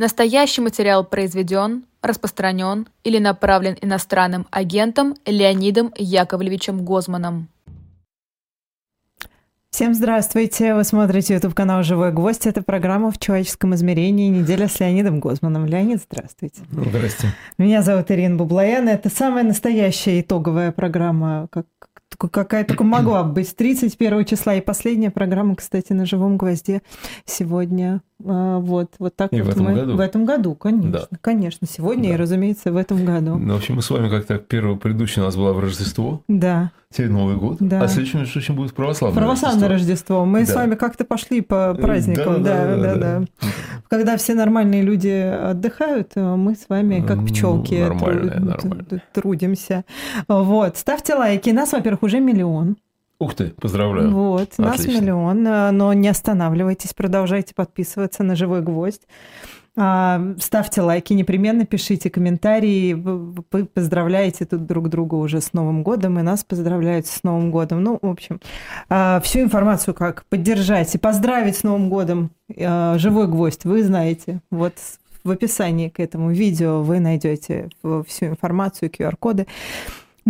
Настоящий материал произведен, распространен или направлен иностранным агентом Леонидом Яковлевичем Гозманом. Всем здравствуйте! Вы смотрите YouTube канал «Живой гвоздь». Это программа «В человеческом измерении. Неделя с Леонидом Гозманом». Леонид, здравствуйте. Здрасте. Меня зовут Ирина Бублаян. Это самая настоящая итоговая программа, как, какая только могла быть. 31 числа и последняя программа, кстати, на «Живом гвозде» сегодня вот, вот так и вот в этом мы году? в этом году, конечно, Да. конечно, сегодня Да. и, разумеется, в этом году. Ну, в общем, мы с вами как-то первое предыдущее у нас было в Рождество, Да, теперь Новый год, Да. а следующее, между прочим, будет православное православное Рождество. Мы с Да. вами как-то пошли по праздникам, да, да, да. Когда все нормальные люди отдыхают, э, мы с вами как Ну, пчелки нормальные, нормальные. трудимся. Вот, ставьте лайки. Нас, во-первых, уже миллион. Ух ты, поздравляю. Вот, нас Отлично. миллион, э, но не останавливайтесь, продолжайте подписываться на «Живой гвоздь». А, Ставьте лайки, непременно пишите комментарии. Вы поздравляете тут друг друга уже с Новым годом, и нас поздравляют с Новым годом. Ну, в общем, а, всю информацию, как поддержать и поздравить с Новым годом а, «Живой гвоздь» вы знаете. Вот в описании к этому видео вы найдете всю информацию, QR-коды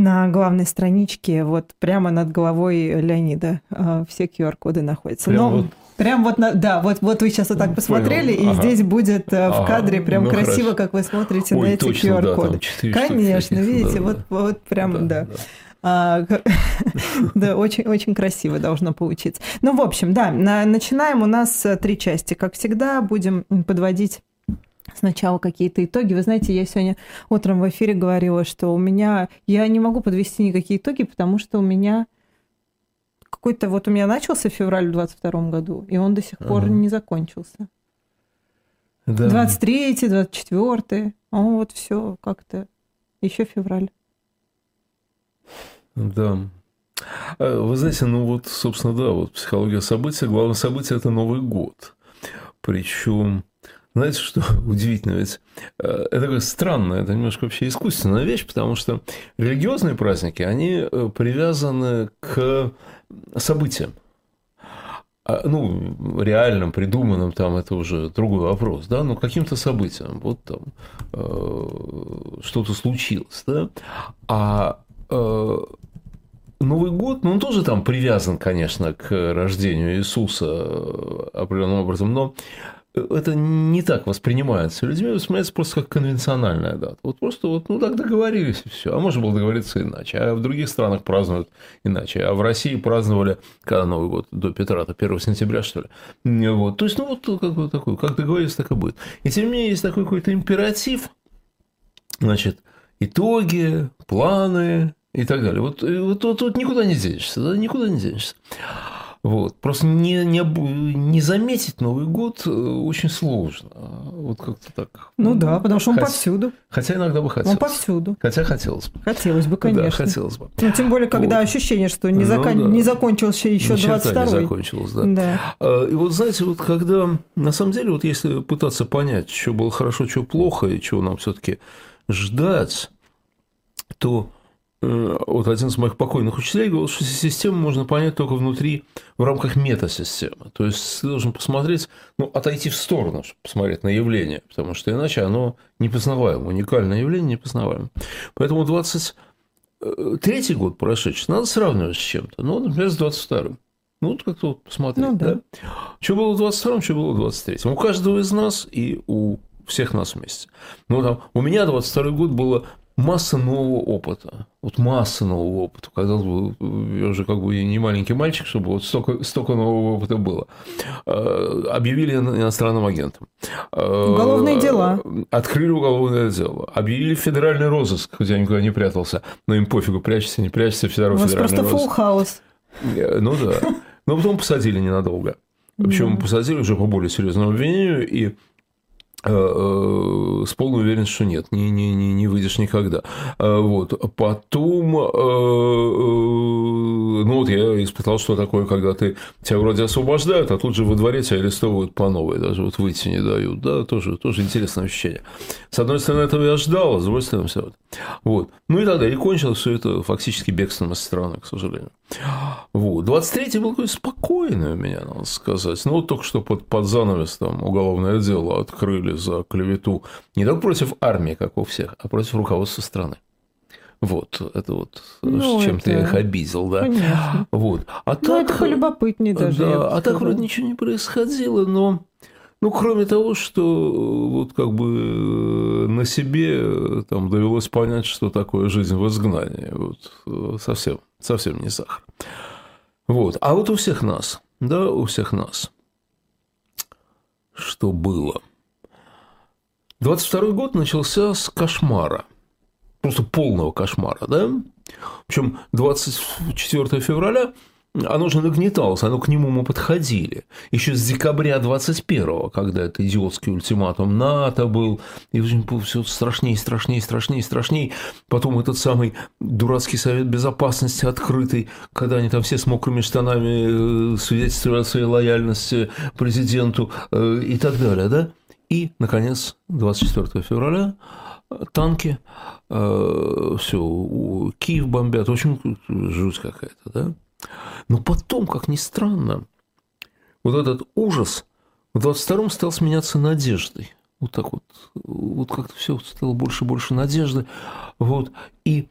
на главной страничке, вот прямо над головой Леонида а, все QR-коды находятся. Прям Но вот? прям вот, на- да, вот, вот вы сейчас вот так Понял. посмотрели, и Ага. здесь будет а, в Ага. кадре прям Ну, красиво, хорошо. как вы смотрите Ой, на эти да, QR-коды. штуки Конечно, таких, видите, да, вот, да. вот прям, да. А, г- Да, очень, очень красиво должно получиться. Ну, в общем, да, на- начинаем. У нас э, три части. Как всегда, будем подводить сначала какие-то итоги. Вы знаете, я сегодня утром в эфире говорила, что у меня... Я не могу подвести никакие итоги, потому что у меня какой-то... Вот у меня начался февраль в 22 году, и он до сих пор Ага. не закончился. Да. 23 24 а вот все как-то еще февраль. Да. А, Вы знаете, ну вот, собственно, да, вот психология события. Главное событие – это Новый год. Причем, знаете, что удивительно, ведь э, это такая странная, это немножко вообще искусственная вещь, потому что религиозные праздники, они э, привязаны к событиям. А, Ну, реальным, придуманным, там это уже другой вопрос, да, но каким-то событиям, вот там э, что-то случилось, да, а Новый год, ну, он тоже там привязан, конечно, к рождению Иисуса определенным образом, но это не так воспринимается людьми, воспринимается просто как конвенциональная дата. Вот просто вот, ну, так договорились и все. А можно было договориться иначе. А в других странах празднуют иначе. А в России праздновали, когда Новый год, до Петра, то 1 сентября, что ли. Вот. То есть, ну, вот как бы такой, как договорились, так и будет. И тем не менее, есть такой какой-то императив, значит, итоги, планы и так далее. Вот, вот тут вот, никуда не денешься, да, никуда не денешься. Вот. Просто не, не, не заметить Новый год э, очень сложно. Вот как-то так. Ну да, потому что он Хот- повсюду. Хотя иногда бы хотелось. Он повсюду. Хотя хотелось бы. Хотелось бы, Да, конечно. хотелось бы. Ну, тем более, когда Вот. ощущение, что не, Ну закон- да. не закончился еще Ни черта 22 не закончилось, да. Да. А, И вот знаете, вот когда на самом деле, вот если пытаться понять, что было хорошо, что плохо, и чего нам все-таки ждать, то вот один из моих покойных учителей говорил, что систему можно понять только внутри, в рамках метасистемы. То есть ты должен посмотреть, ну, отойти в сторону, чтобы посмотреть на явление, потому что иначе оно непознаваемо, уникальное явление непознаваемо. Поэтому 23 год прошедший надо сравнивать с чем-то. Ну, например, с 22-м. Ну, вот как-то вот посмотреть, Ну да. да? Что было в 22-м, что было в 23-м. У каждого из нас и у всех нас вместе. Ну, там, у меня 22 год было масса нового опыта. Вот масса нового опыта. Казалось бы, я уже как бы не маленький мальчик, чтобы вот столько, столько нового опыта было. Э, Объявили иностранным агентом. Э, Уголовные дела. Открыли уголовное дело. Объявили федеральный розыск, хотя я никуда не прятался. Но им пофигу, прячься, не прячься, У федеральный вас просто розыск. full хаус. Э, Ну да. Но потом посадили ненадолго. Причем посадили уже по более серьезному обвинению и с полной уверенностью, что нет, не, не, не, не выйдешь никогда. Э, Вот. Потом, э, э, ну вот я испытал, что такое, когда ты тебя вроде освобождают, а тут же во дворе тебя арестовывают по новой, даже вот выйти не дают. Да, тоже, тоже интересное ощущение. С одной стороны, этого я ждал, а с другой стороны, все. Вот. Ну и тогда и кончилось все это фактически бегством из страны, к сожалению. Вот. 23-й был такой спокойный у меня, надо сказать. Ну, вот только что под, под занавес там уголовное дело открыли засудили за клевету не только против армии, как у всех, а против руководства страны. Вот, это вот ну, чем-то это... я их обидел, да. Конечно. Вот. А ну, так, это полюбопытнее даже. Да, а так вроде ничего не происходило, но ну, кроме того, что вот как бы э, на себе э, там довелось понять, что такое жизнь в изгнании. Вот э, совсем, совсем не сахар. Вот. А вот у всех нас, да, у всех нас, что было? 22 год начался с кошмара. Просто полного кошмара, да? Причем 24 февраля оно же нагнеталось, оно к нему мы подходили. Еще с декабря 21-го, когда это идиотский ультиматум НАТО был, и все страшнее, страшнее, страшнее, страшнее. Потом этот самый дурацкий совет безопасности открытый, когда они там все с мокрыми штанами э, свидетельствовали о своей лояльности президенту э, и так далее, да? И, наконец, 24 февраля э, танки, все, Киев бомбят, в общем, жуть какая-то, да? Но потом, как ни странно, вот этот ужас в 22-м стал сменяться надеждой. Вот так вот. Вот как-то все стало больше и больше надежды. Вот. И,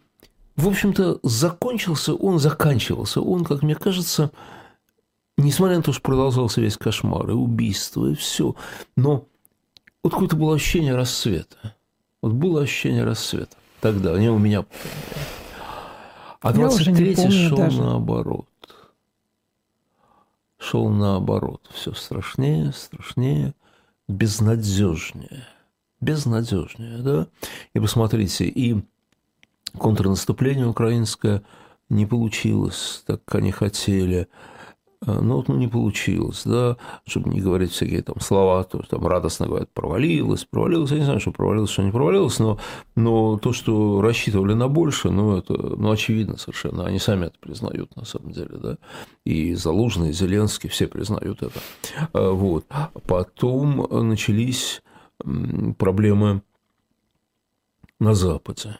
в общем-то, закончился он, заканчивался он, как мне кажется, несмотря на то, что продолжался весь кошмар, и убийство, и все, но вот какое-то было ощущение рассвета. Вот было ощущение рассвета тогда, не у меня. А 23-й шел даже. наоборот. Шел наоборот. Все страшнее, страшнее, безнадежнее. Безнадежнее, да? И посмотрите, и контрнаступление украинское не получилось так, как они хотели – Э, ну, вот ну, не получилось, да, чтобы не говорить всякие там слова, то там радостно говорят, провалилось, провалилось, я не знаю, что провалилось, что не провалилось, но, но то, что рассчитывали на больше, ну, это, ну, очевидно совершенно, они сами это признают, на самом деле, да, и Залужный, и Зеленский, все признают это, э, вот, потом начались проблемы на Западе,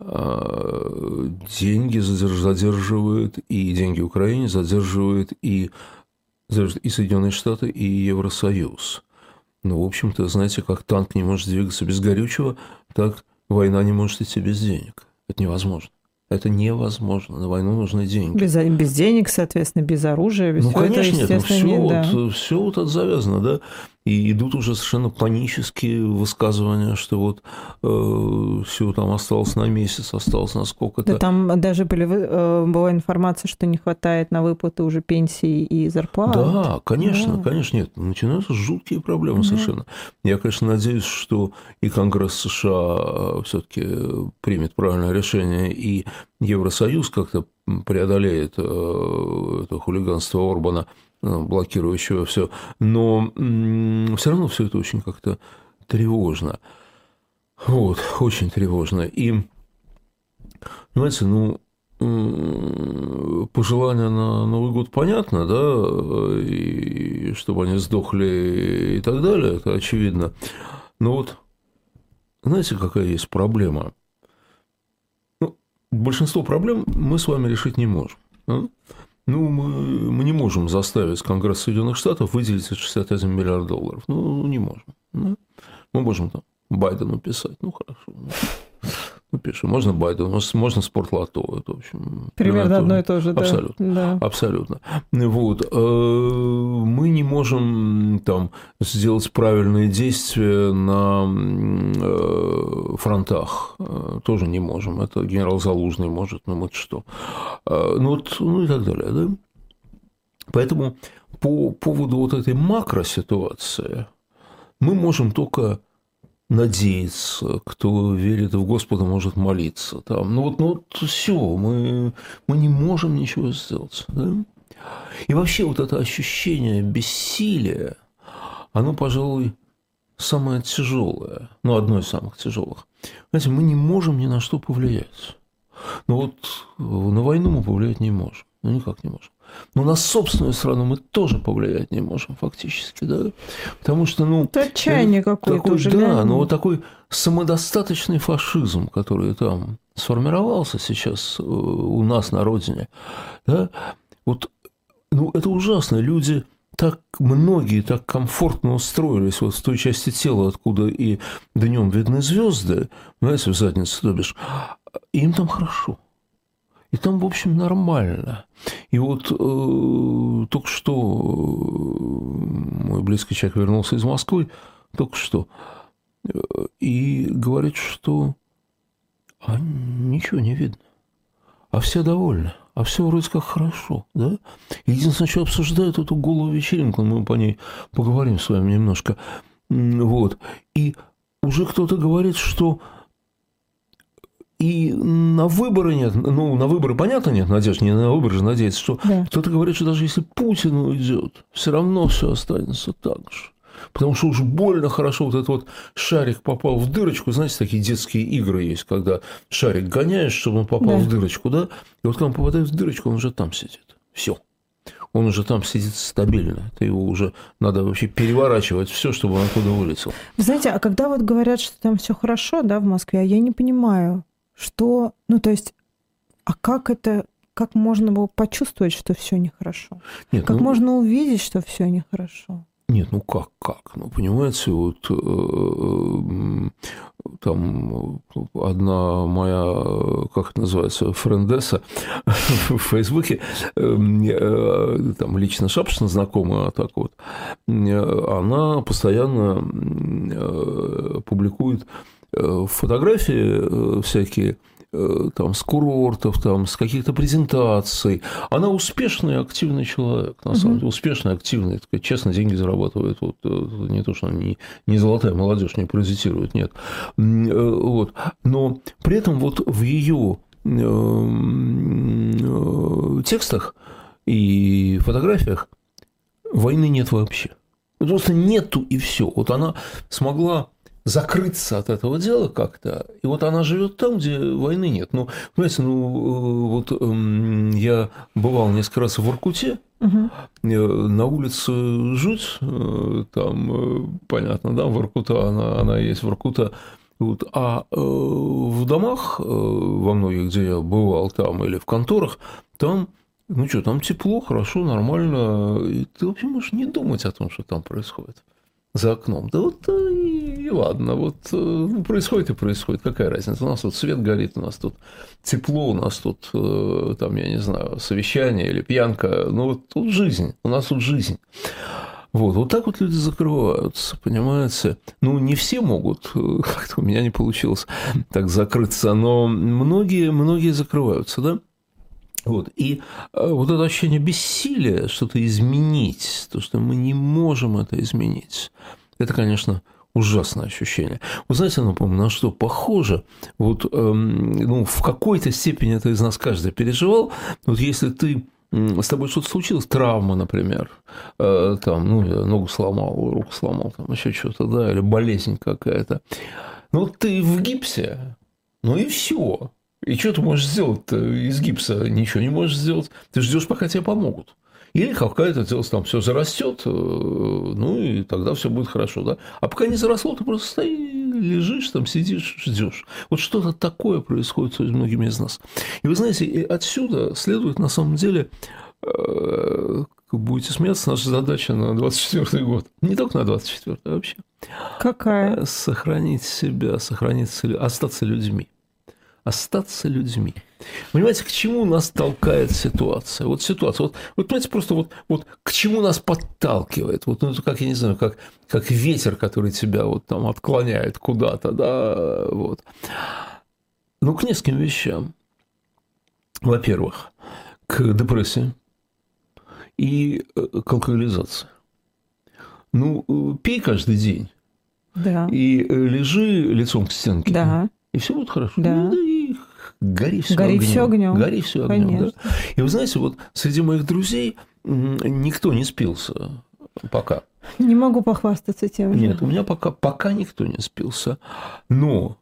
деньги задерживают, и деньги Украине задерживают и, и Соединенные Штаты, и Евросоюз. Ну, в общем-то, знаете, как танк не может двигаться без горючего, так война не может идти без денег. Это невозможно. Это невозможно. На войну нужны деньги. Без, без денег, соответственно, без оружия. Без ну, конечно, это, нет. Ну, все, нет, вот, да. все вот это завязано, да. И идут уже совершенно панические высказывания, что вот э, все там осталось на месяц, осталось на сколько-то. Да там даже были, э, была информация, что не хватает на выплаты уже пенсии и зарплат. Да, конечно, да. конечно, нет. Начинаются жуткие проблемы да. совершенно. Я, конечно, надеюсь, что и Конгресс США все-таки примет правильное решение, и Евросоюз как-то преодолеет э, это хулиганство Орбана – Э, блокирующего все. Но все равно все это очень как-то тревожно. Вот, очень тревожно. И, знаете, ну, пожелания на Новый год понятно, да, и чтобы они сдохли и так далее, это очевидно. Но вот, знаете, какая есть проблема? Ну, большинство проблем мы с вами решить не можем. Ну, мы, мы не можем заставить Конгресс Соединенных Штатов выделить 61 миллиард долларов. Ну, не можем. Ну, мы можем там Байдену писать. Ну, хорошо. Ну, ну пишем. Можно Байдену, можно, спортлото. Это, в общем, Примерно одно и то же, да. Абсолютно. Да. Абсолютно. Вот. Э, мы не можем там сделать правильные действия на э, фронтах. Э, тоже не можем. Это генерал Залужный может, но мы что. Ну, вот, ну и так далее. Да? Поэтому по поводу вот этой макроситуации мы можем только надеяться, кто верит в Господа, может молиться. Там. Ну вот, ну вот все, мы, мы не можем ничего сделать. Да? И вообще вот это ощущение бессилия, оно, пожалуй, самое тяжелое, ну, одно из самых тяжелых. Знаете, мы не можем ни на что повлиять. Но вот на войну мы повлиять не можем. Ну, никак не можем. Но на собственную страну мы тоже повлиять не можем фактически, да? Потому что, ну... Это отчаяние ну, какое-то уже. Да, но вот такой самодостаточный фашизм, который там сформировался сейчас э, у нас на родине, да, вот, ну, это ужасно. Люди так многие так комфортно устроились вот в той части тела, откуда и днем видны звезды, знаете, в заднице, то бишь, им там хорошо. И там, в общем, нормально. И вот э, только что э, мой близкий человек вернулся из Москвы, только что, э, и говорит, что а ничего не видно, а все довольны, а все вроде как хорошо, да? Единственное, что обсуждают эту голую вечеринку, мы по ней поговорим с вами немножко, вот, и уже кто-то говорит, что и на выборы нет, ну, на выборы, понятно, нет надежды, не на выборы же надеяться, что да. кто-то говорит, что даже если Путин уйдет, все равно все останется так же. Потому что уж больно хорошо вот этот вот шарик попал в дырочку. Знаете, такие детские игры есть, когда шарик гоняешь, чтобы он попал да. в дырочку, да? И вот когда он попадает в дырочку, он уже там сидит. Все. Он уже там сидит стабильно. Ты его уже надо вообще переворачивать все, чтобы он оттуда вылетел. Вы знаете, а когда вот говорят, что там все хорошо, да, в Москве, а я не понимаю, что, ну, то есть, а как это, как можно было почувствовать, что все нехорошо? Нет, как ну, можно увидеть, что все нехорошо? Нет, ну как, как? Ну, понимаете, вот э, э, там одна моя, как это называется, френдесса в Фейсбуке, э, там лично Шапшина знакомая, так вот, она постоянно публикует фотографии всякие, Э, там, с курортов, там, с каких-то презентаций. Она успешный, активный человек, на самом деле, успешный, активный, такой, честно деньги зарабатывает. Вот, э, не то, что она не, не золотая молодежь, не паразитирует, нет. Э, вот. Но при этом вот в ее текстах и фотографиях войны нет вообще. Просто нету и все. Вот она смогла закрыться от этого дела как-то. И вот она живет там, где войны нет. Ну, понимаете, ну, вот эм, я бывал несколько раз в Воркуте, угу. на улице жуть, э, там, э, понятно, да, Воркута, она, она есть Воркута, вот, а э, в домах, э, во многих, где я бывал там, или в конторах, там ну что, там тепло, хорошо, нормально, и ты вообще можешь не думать о том, что там происходит за окном. Да вот э, и, ладно, вот э, ну, происходит и происходит, какая разница. У нас тут свет горит, у нас тут тепло, у нас тут, э, там, я не знаю, совещание или пьянка. Ну, вот тут жизнь, у нас тут жизнь. Вот, вот так вот люди закрываются, понимаете? Ну, не все могут, как-то у меня не получилось так закрыться, но многие, многие закрываются, да? Вот. И вот это ощущение бессилия что-то изменить, то, что мы не можем это изменить, это, конечно, ужасное ощущение. Вы знаете, ну, по на что похоже? Вот, эм, ну, в какой-то степени это из нас каждый переживал. Вот если ты с тобой что-то случилось, травма, например, э, там, ну, ногу сломал, руку сломал, там еще что-то, да, или болезнь какая-то. Ну, ты в гипсе, ну и все. И что ты можешь сделать из гипса? Ничего не можешь сделать. Ты ждешь, пока тебе помогут. Или какая-то дело там все зарастет, э, ну и тогда все будет хорошо, да. А пока не заросло, ты просто стоишь, лежишь, там сидишь, ждешь. Вот что-то такое происходит с многими из нас. И вы знаете, отсюда следует на самом деле э, будете смеяться, наша задача на 24 год. Не только на 24 а вообще. Какая? Э, сохранить себя, сохранить, остаться людьми остаться людьми. Понимаете, к чему нас толкает ситуация? Вот ситуация. Вот, вот понимаете, просто вот, вот к чему нас подталкивает? Вот, ну, как, я не знаю, как, как ветер, который тебя вот там отклоняет куда-то, да, вот. Ну, к нескольким вещам. Во-первых, к депрессии и э, к алкоголизации. Ну, э, пей каждый день. Да. И э, лежи лицом к стенке. Да. И все будет хорошо. Да. Ну, да гори все гори огнем. Все огнем. Гори все огнем. Да. И вы знаете, вот среди моих друзей никто не спился пока. Не могу похвастаться тем. Нет, у меня пока, пока никто не спился. Но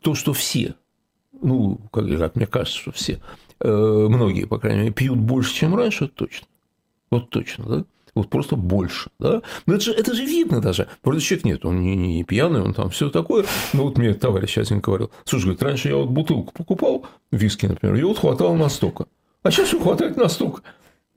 то, что все, ну, как, как мне кажется, что все, э, многие, по крайней мере, пьют больше, чем раньше, точно. Вот точно, да? Вот просто больше, да? Но это же, это же видно даже. Вроде человек нет, он не, не пьяный, он там все такое. Ну, вот мне товарищ один говорил, слушай, говорит, раньше я вот бутылку покупал, виски, например, и вот хватало настолько. А сейчас хватает настолько.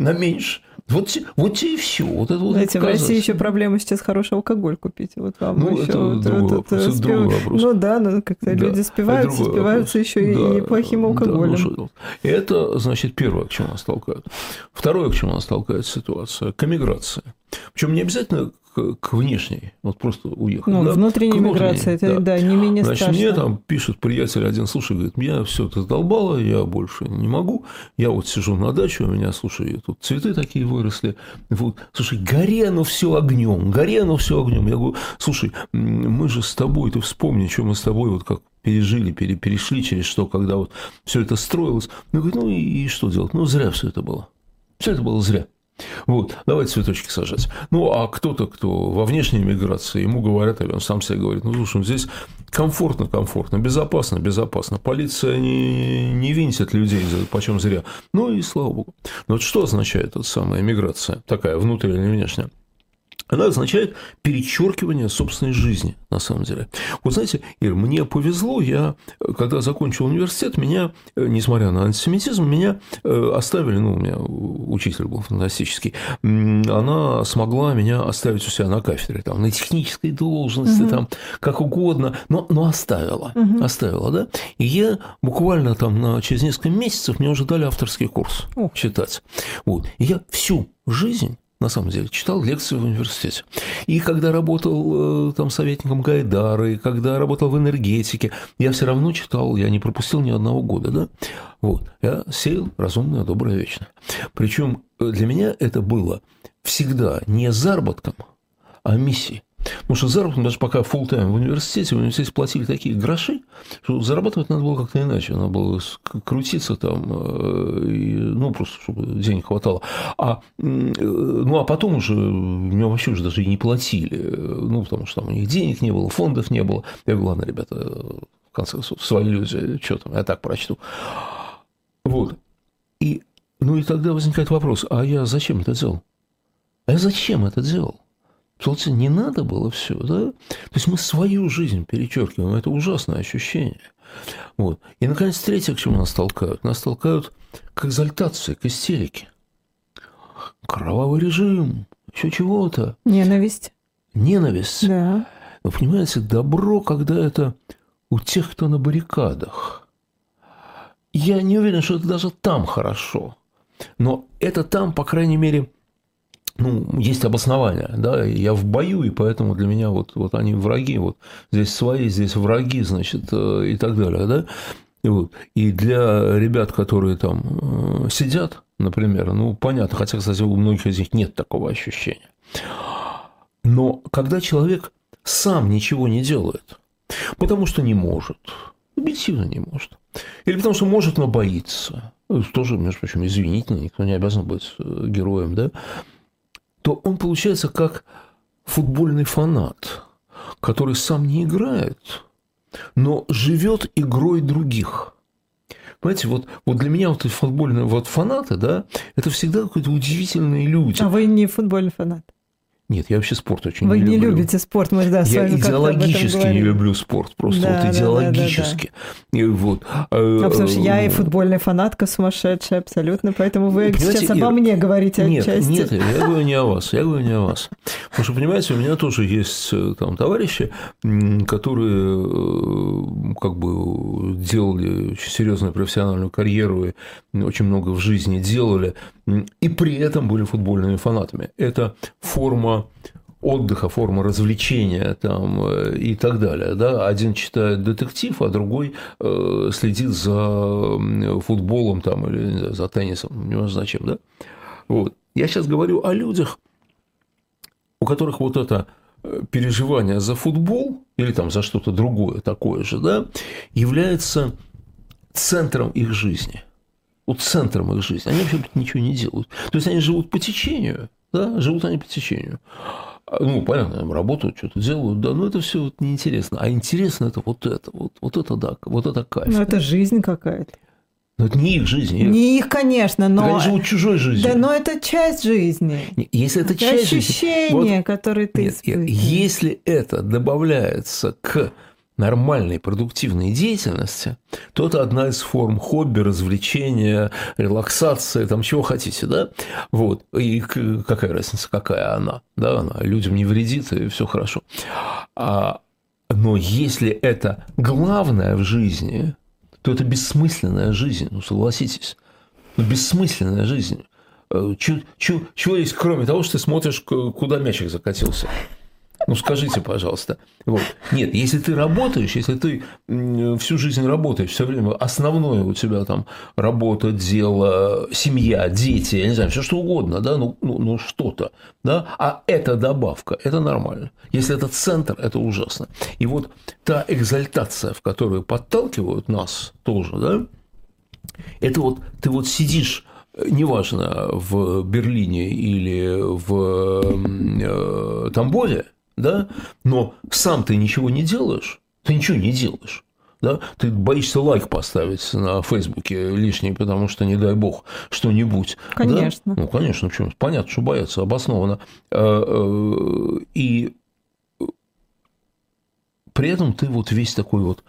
На меньше. Вот, вот и все. Вот это вот Знаете, в. России еще проблема сейчас хороший алкоголь купить. Вот вам Ну, еще это вот другой этот, вопрос, это спев- другой вопрос. Ну да, ну как-то Да, люди спиваются, другой спиваются вопрос. еще и Да, неплохим да, алкоголем. ну, что делать? это, значит, первое, к чему нас толкают. Второе, к чему нас толкает ситуация, к эмиграции. Причем не обязательно к, к внешней, вот просто уехать. ну, да, внутренняя к миграция, это да. да, не менее Значит, страшно. мне там пишет приятель один, слушай, говорит, меня все это задолбало, я больше не могу, я вот сижу на даче, у меня, слушай, тут цветы такие выросли, вот, слушай, горе оно все огнем, горе оно все огнем. Я говорю, слушай, мы же с тобой, ты вспомни, что мы с тобой вот как пережили, пере- перешли через что, когда вот все это строилось. Ну, говорит, ну и, и что делать? Ну, зря все это было. Все это было зря. Вот, давайте цветочки сажать. Ну, а кто-то, кто во внешней миграции, ему говорят, или он сам себе говорит, ну, слушай, здесь комфортно, комфортно, безопасно, безопасно. Полиция не, не винтит людей, почем зря. Ну, и слава богу. Но вот что означает эта самая миграция, такая внутренняя или внешняя? Она означает перечеркивание собственной жизни, на самом деле. Вот знаете, Ир, мне повезло, я, когда закончил университет, меня, э, несмотря на антисемитизм, меня э, оставили, ну, у меня учитель был фантастический, она смогла меня оставить у себя на кафедре, там, на технической должности, там, как угодно, но, но оставила, оставила, да, и я буквально там на, через несколько месяцев мне уже дали авторский курс О. читать. Вот. И я всю жизнь на самом деле, читал лекции в университете. И когда работал э, там советником Гайдара, и когда работал в энергетике, я все равно читал, я не пропустил ни одного года, да? Вот. Я сеял разумное, доброе, вечное. Причем для меня это было всегда не заработком, а миссией. Потому что заработок, даже пока full тайм в университете, в университете платили такие гроши, что зарабатывать надо было как-то иначе. Надо было крутиться там, э, и, ну, просто чтобы денег хватало. А, ну, а потом уже меня вообще уже даже и не платили. Ну, потому что там у них денег не было, фондов не было. Я говорю, ладно, ребята, в конце концов, свои люди, что там, я так прочту. Вот. И, ну, и тогда возникает вопрос, а я зачем это делал? А я зачем это делал? Получается, не надо было все, да? То есть мы свою жизнь перечеркиваем, это ужасное ощущение. Вот. И, наконец, третье, к чему нас толкают. Нас толкают к экзальтации, к истерике. Кровавый режим, еще чего-то. Ненависть. Ненависть. Да. Вы понимаете, добро, когда это у тех, кто на баррикадах. Я не уверен, что это даже там хорошо. Но это там, по крайней мере, ну, есть обоснование, да, я в бою, и поэтому для меня вот, вот они враги, вот здесь свои, здесь враги, значит, и так далее, да, и, вот. и для ребят, которые там сидят, например, ну, понятно, хотя, кстати, у многих из них нет такого ощущения, но когда человек сам ничего не делает, потому что не может, объективно не может, или потому что может, но боится, тоже, между прочим, извинительно, никто не обязан быть героем, да, то он получается как футбольный фанат, который сам не играет, но живет игрой других. Понимаете, вот, вот для меня вот футбольные вот фанаты, да, это всегда какие-то удивительные люди. А вы не футбольный фанат? Нет, я вообще спорт очень Вы не не люблю. любите спорт, мы да, с Я вами идеологически не люблю спорт, просто Да, вот да, да, идеологически. И вот, А потому что я и э, футбольная фанатка сумасшедшая абсолютно, поэтому вы Понимаете, сейчас обо Ира, мне говорите Нет, отчасти. нет, я говорю не о вас, я говорю не о вас. Потому что, понимаете, у меня тоже есть э, там товарищи, которые э, как бы делали очень серьезную профессиональную карьеру и очень много в жизни делали, и при этом были футбольными фанатами. Это форма отдыха, форма развлечения там, э, и так далее. Да? Один читает детектив, а другой э, следит за футболом там, или знаю, за теннисом, не знаю зачем. Да? Вот. Я сейчас говорю о людях, у которых вот это э, переживание за футбол или там за что-то другое такое же, да, является центром их жизни. Вот центром их жизни. Они вообще ничего не делают. То есть они живут по течению, да, живут они по течению. А, Ну, понятно, там работают, что-то делают, да, но это все вот неинтересно. А интересно это вот это, вот, вот это да, вот это кайф. Ну, это жизнь какая-то. Но это не их жизнь. Не их, конечно, но... Они живут чужой жизнью. Да, но это часть жизни. Если это Это часть жизни, ощущения, вот которые ты Нет, испытываешь. если это добавляется к нормальной продуктивной деятельности, то это одна из форм хобби, развлечения, релаксации, там чего хотите, да? Вот. И какая разница, какая она, да? Она людям не вредит, и все хорошо. А, но если это главное в жизни, то это бессмысленная жизнь, ну согласитесь. Ну, бессмысленная жизнь. Э, чего есть, кроме того, что ты смотришь, куда мячик закатился? Ну, скажите, пожалуйста. Вот. Нет, если ты работаешь, если ты всю жизнь работаешь, все время основное у тебя там работа, дело, семья, дети, я не знаю, все что угодно, да, ну, ну, ну что-то, да, а это добавка, это нормально. Если это центр, это ужасно. И вот та экзальтация, в которую подталкивают нас тоже, да, это вот ты вот сидишь неважно, в Берлине или в э, Тамбове, да, но сам ты ничего не делаешь, ты ничего не делаешь. Да? Ты боишься лайк поставить на Фейсбуке лишний, потому что, не дай бог, что-нибудь. Конечно. Да? Ну, конечно, почему? Понятно, что боятся, обоснованно. А, э, и при этом ты вот весь такой вот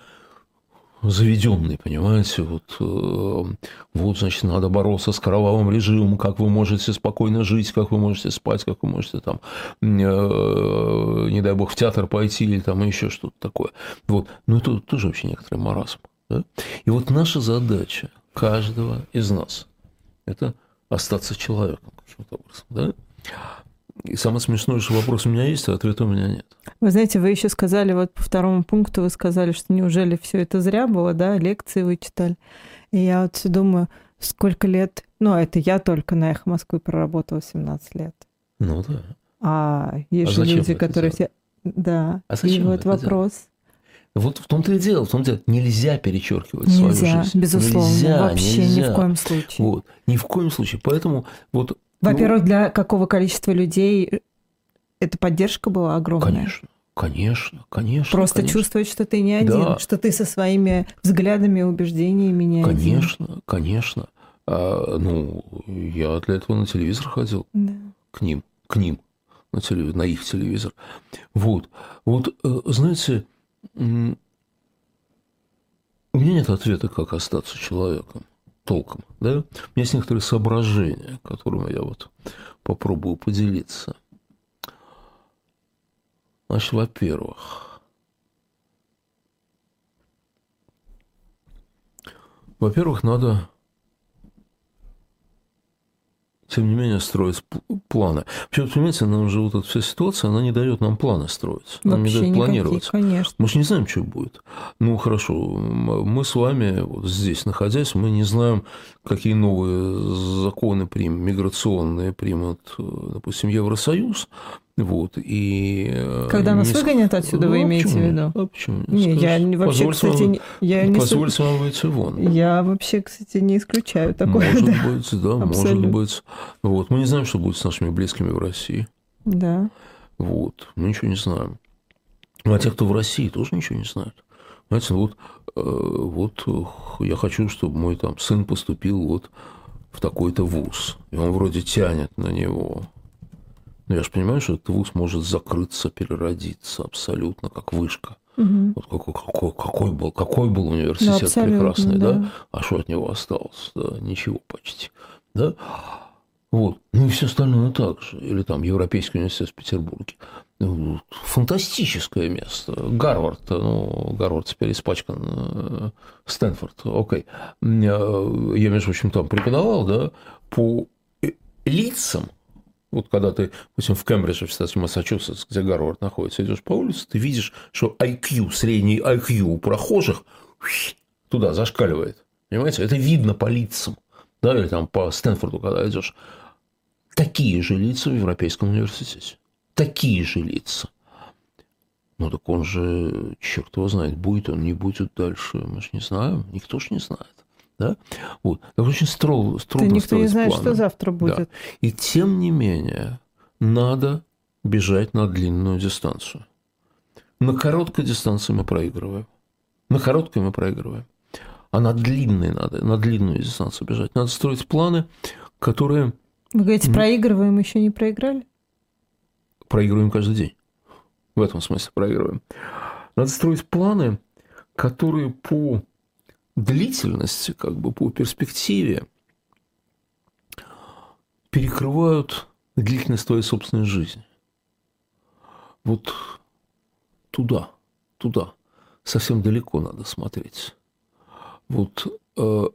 заведенный, понимаете, вот, э, вот, значит, надо бороться с кровавым режимом, как вы можете спокойно жить, как вы можете спать, как вы можете там, э, не дай бог, в театр пойти или там еще что-то такое. Вот, ну, это тоже вообще некоторый маразм. Да? И вот наша задача каждого из нас – это остаться человеком каким-то образом, да? И самое смешное, что вопрос у меня есть, а ответа у меня нет. Вы знаете, вы еще сказали, вот по второму пункту вы сказали, что неужели все это зря было, да, лекции вы читали. И я вот все думаю, сколько лет, ну, это я только на «Эхо Москвы» проработала 17 лет. Ну да. А есть а же люди, которые все... Да. А зачем И вот вопрос. Делать? Вот в том-то и дело, в том дело, нельзя перечеркивать нельзя, свою жизнь. Безусловно, нельзя, вообще нельзя. ни в коем случае. Вот, ни в коем случае. Поэтому вот во-первых, ну, для какого количества людей эта поддержка была огромная? Конечно. Конечно, конечно. Просто конечно. чувствовать, что ты не один, да. что ты со своими взглядами, убеждениями не конечно, один. Конечно, конечно. А, ну, я для этого на телевизор ходил. Да. К ним, к ним, на, телевизор, на их телевизор. Вот. Вот, э, знаете, у меня нет ответа, как остаться человеком толком. Да? У меня есть некоторые соображения, которыми я вот попробую поделиться. Значит, во-первых, во-первых, надо тем не менее, строить планы. Вообще, понимаете, нам же вот эта вся ситуация, она не дает нам планы строить. Нам Вообще не дает планировать. Конечно. Мы же не знаем, что будет. Ну, хорошо, мы с вами вот здесь находясь, мы не знаем, какие новые законы примут, миграционные примут, допустим, Евросоюз. Вот, и э, Когда нас не... выгонят отсюда, ну, вы имеете почему? в виду? А почему? Не, я вообще, кстати, вам, я не позвольте вам выйти вон. Я вообще, кстати, не исключаю такое. Может да. быть, да, Абсолютно. может быть. Вот. Мы не знаем, что будет с нашими близкими в России. Да. Вот. Мы ничего не знаем. Ну, а те, кто в России, тоже ничего не знают. Знаете, вот, э, вот я хочу, чтобы мой там сын поступил вот в такой-то вуз. И он вроде тянет на него. Но я же понимаю, что этот вуз может закрыться, переродиться абсолютно, как вышка. Угу. Вот какой, какой, какой, был, какой был университет ну, прекрасный, да. да? А что от него осталось? Да, ничего почти. Да? Вот. Ну и все остальное так же. Или там Европейский университет в Петербурге. Ну, фантастическое место. Гарвард. Ну, Гарвард теперь испачкан. Э, Стэнфорд. Окей. Э, я, между прочим, там преподавал, да, по лицам вот когда ты, допустим, в Кембридже, в штате Массачусетс, где Гарвард находится, идешь по улице, ты видишь, что IQ, средний IQ у прохожих туда зашкаливает. Понимаете? Это видно по лицам. Да, или там по Стэнфорду, когда идешь. Такие же лица в Европейском университете. Такие же лица. Ну так он же, черт его знает, будет он, не будет дальше. Мы же не знаем, никто же не знает. Да? Вот. Это очень строго, трудно да никто не знает, планы. что завтра будет. Да. И тем не менее, надо бежать на длинную дистанцию. На короткой дистанции мы проигрываем. На короткой мы проигрываем. А на длинной надо, на длинную дистанцию бежать. Надо строить планы, которые... Вы говорите, проигрываем, еще не проиграли? Проигрываем каждый день. В этом смысле проигрываем. Надо строить планы, которые по длительности, как бы по перспективе перекрывают длительность твоей собственной жизни. Вот туда, туда, совсем далеко надо смотреть. Вот э,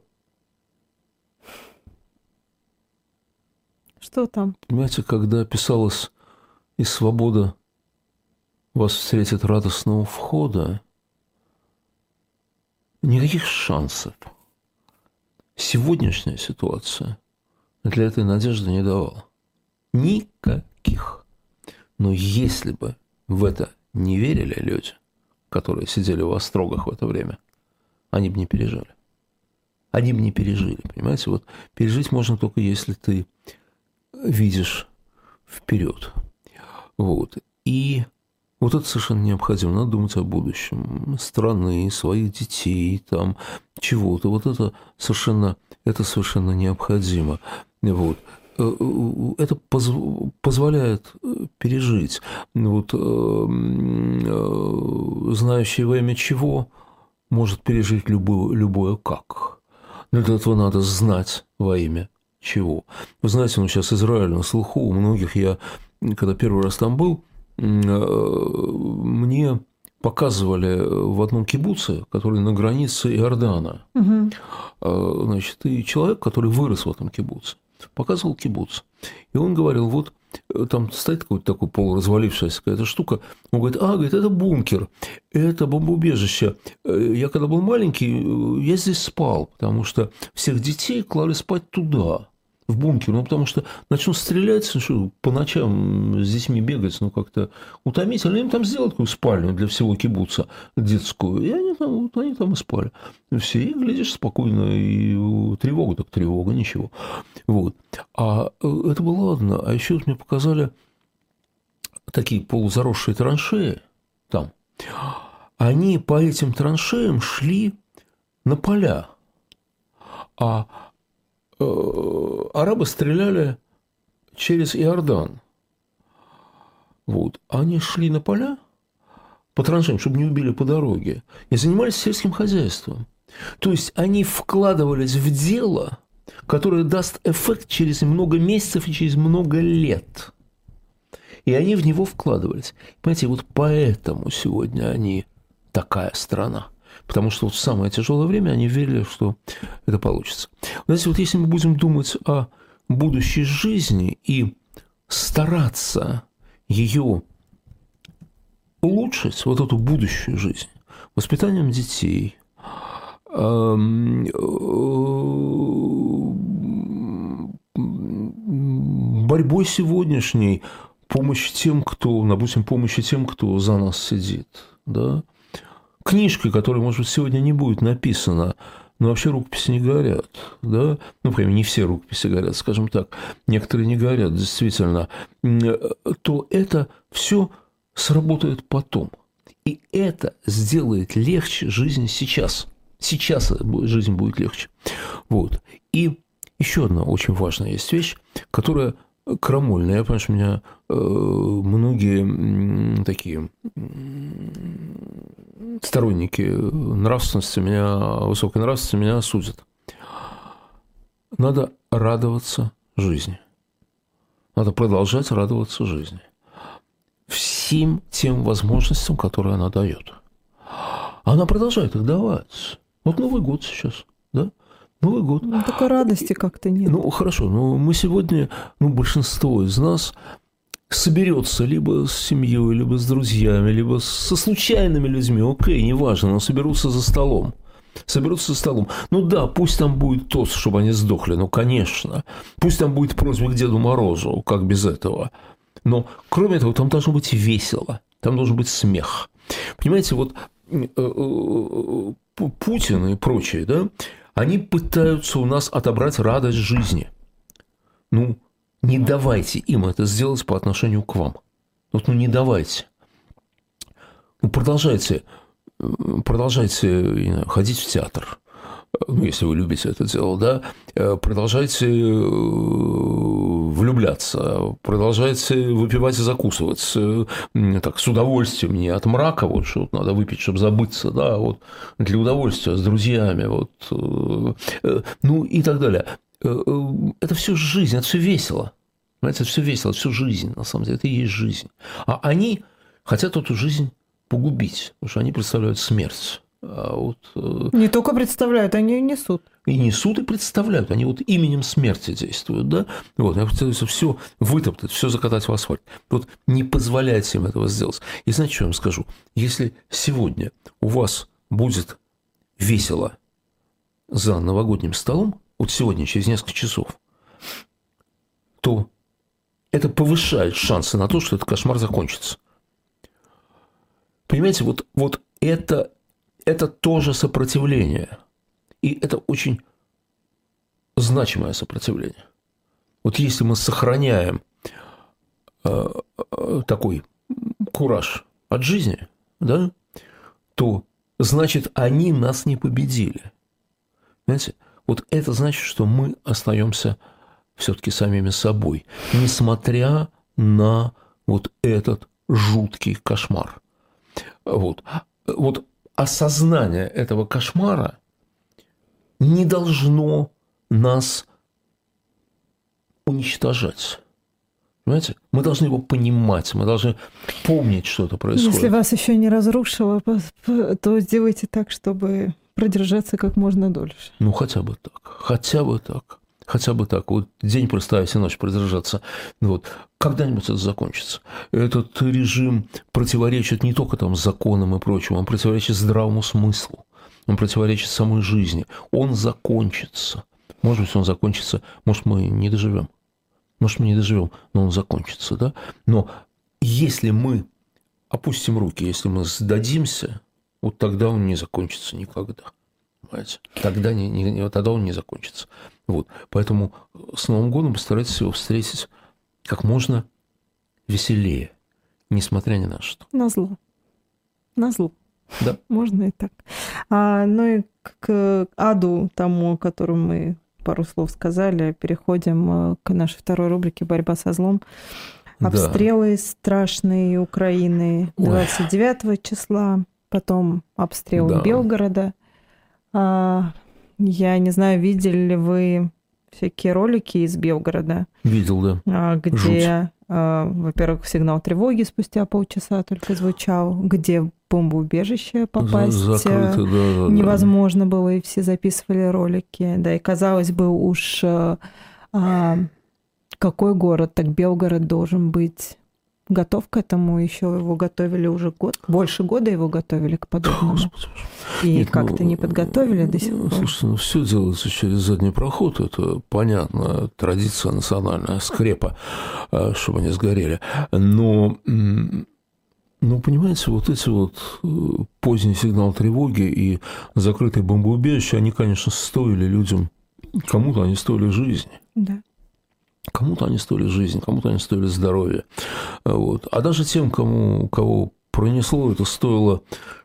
Что там? Понимаете, когда писалось «И свобода вас встретит радостного входа», никаких шансов. Сегодняшняя ситуация для этой надежды не давала. Никаких. Но если бы в это не верили люди, которые сидели в острогах в это время, они бы не пережили. Они бы не пережили, понимаете? Вот пережить можно только если ты видишь вперед. Вот. И вот это совершенно необходимо. Надо думать о будущем страны, своих детей, там, чего-то. Вот это совершенно, это совершенно необходимо. Вот. Э, э, это поз позволяет э, пережить. Вот, знающий во имя чего может пережить любое, любое как. Но для этого надо знать во имя чего. Вы знаете, ну сейчас Израиль на слуху, у многих я, когда первый раз там был, мне показывали в одном кибуце, который на границе Иордана. Угу. Значит, и человек, который вырос в этом кибуце показывал кибуц. И он говорил, вот э, там стоит какой-то такой полуразвалившаяся какая-то штука. Он говорит, а, говорит, это бункер, это бомбоубежище. Э, я когда был маленький, э, я здесь спал, потому что всех детей клали спать туда в бункер, ну, потому что начнут стрелять, ну, что, по ночам с детьми бегать, ну, как-то утомительно. Им там сделать такую спальню для всего кибуца детскую, и они там, вот, они там и спали. Все, и, глядишь, спокойно, и тревога, так тревога, ничего. Вот. А э, это было ладно. А еще вот мне показали такие полузаросшие траншеи там. Они по этим траншеям шли на поля. А арабы стреляли через Иордан. Вот. Они шли на поля по траншеям, чтобы не убили по дороге, и занимались сельским хозяйством. То есть они вкладывались в дело, которое даст эффект через много месяцев и через много лет. И они в него вкладывались. Понимаете, вот поэтому сегодня они такая страна – потому что вот в самое тяжелое время они верили, что это получится. Знаете, вот если мы будем думать о будущей жизни и стараться ее улучшить, вот эту будущую жизнь, воспитанием детей, эм, борьбой сегодняшней, помощь тем, кто, допустим, помощи тем, кто за нас сидит, да, книжкой, которая, может быть, сегодня не будет написана, но вообще рукописи не горят, да, ну, прямо не все рукописи горят, скажем так, некоторые не горят, действительно, то это все сработает потом. И это сделает легче жизнь сейчас. Сейчас жизнь будет легче. Вот. И еще одна очень важная есть вещь, которая крамольная. Я понимаю, что меня э, многие такие сторонники нравственности меня, высокой нравственности меня осудят. Надо радоваться жизни. Надо продолжать радоваться жизни. Всем тем возможностям, которые она дает. Она продолжает их давать. Вот Новый год сейчас, да? Новый год. Ну, такой радости как-то нет. Ну, хорошо, но мы сегодня, ну, большинство из нас соберется либо с семьей, либо с друзьями, либо со случайными людьми, окей, неважно, но соберутся за столом. Соберутся за столом. Ну да, пусть там будет тост, чтобы они сдохли, ну, конечно. Пусть там будет просьба к Деду Морозу, как без этого. Но, кроме этого, там должно быть весело, там должен быть смех. Понимаете, вот э, э, э, Путин и прочие, да, они пытаются у нас отобрать радость жизни. Ну, не давайте им это сделать по отношению к вам. Вот, ну, не давайте. Ну, продолжайте, продолжайте знаю, ходить в театр, ну, если вы любите это дело, да, продолжайте влюбляться влюбляться, продолжаете выпивать и закусывать так, с удовольствием, не от мрака, вот что вот надо выпить, чтобы забыться, да, вот для удовольствия, с друзьями, вот, ну и так далее. Это все жизнь, это все весело. Понимаете, это все весело, это все жизнь, на самом деле, это и есть жизнь. А они хотят эту жизнь погубить, потому что они представляют смерть. А вот, э, не только представляют, они несут. И несут, и представляют. Они вот именем смерти действуют, да? Вот, я пытаюсь все вытоптать, все закатать в асфальт. Вот не позволяйте им этого сделать. И знаете, что я вам скажу? Если сегодня у вас будет весело за новогодним столом, вот сегодня, через несколько часов, то это повышает шансы на то, что этот кошмар закончится. Понимаете, вот, вот это, это тоже сопротивление. И это очень значимое сопротивление. Вот если мы сохраняем э, э, такой кураж от жизни, да, то значит они нас не победили. Понимаете? Вот это значит, что мы остаемся все-таки самими собой, несмотря на вот этот жуткий кошмар. Вот. вот осознание этого кошмара не должно нас уничтожать. Понимаете? Мы должны его понимать, мы должны помнить, что это происходит. Если вас еще не разрушило, то сделайте так, чтобы продержаться как можно дольше. Ну, хотя бы так. Хотя бы так хотя бы так, вот день проставить и ночь продержаться. Вот. Когда-нибудь это закончится. Этот режим противоречит не только там законам и прочему, он противоречит здравому смыслу, он противоречит самой жизни. Он закончится. Может быть, он закончится, может, мы не доживем. Может, мы не доживем, но он закончится, да? Но если мы опустим руки, если мы сдадимся, вот тогда он не закончится никогда. Понимаете? Тогда, не, не, тогда он не закончится. Вот. Поэтому с Новым годом постарайтесь его встретить как можно веселее, несмотря ни на что. На зло. На зло. Да. Можно и так. А, ну и к аду тому, о котором мы пару слов сказали, переходим э, к нашей второй рубрике «Борьба со злом». Обстрелы да. страшные Украины 29 Ой. числа, потом обстрел да. Белгорода. А, я не знаю, видели ли вы всякие ролики из Белгорода. Видел, да. А, где, а, во-первых, сигнал тревоги спустя полчаса только звучал, где бомбоубежище попасть Закрыто, да, невозможно да. было, и все записывали ролики. Да, и казалось бы, уж а, какой город, так Белгород должен быть готов к этому, еще его готовили уже год, больше года его готовили к подобному. И как-то ну, не подготовили до сих пор. Слушайте, ну все делается через задний проход, это понятно, традиция национальная, скрепа, а, чтобы они сгорели. Но ну, понимаете, вот эти вот э, поздний сигнал тревоги и закрытые бомбоубежища, они, конечно, стоили людям, кому-то они стоили жизни. Да. Кому-то они стоили жизнь, кому-то они стоили здоровье. Вот. А даже тем, кому, кого пронесло, это стоило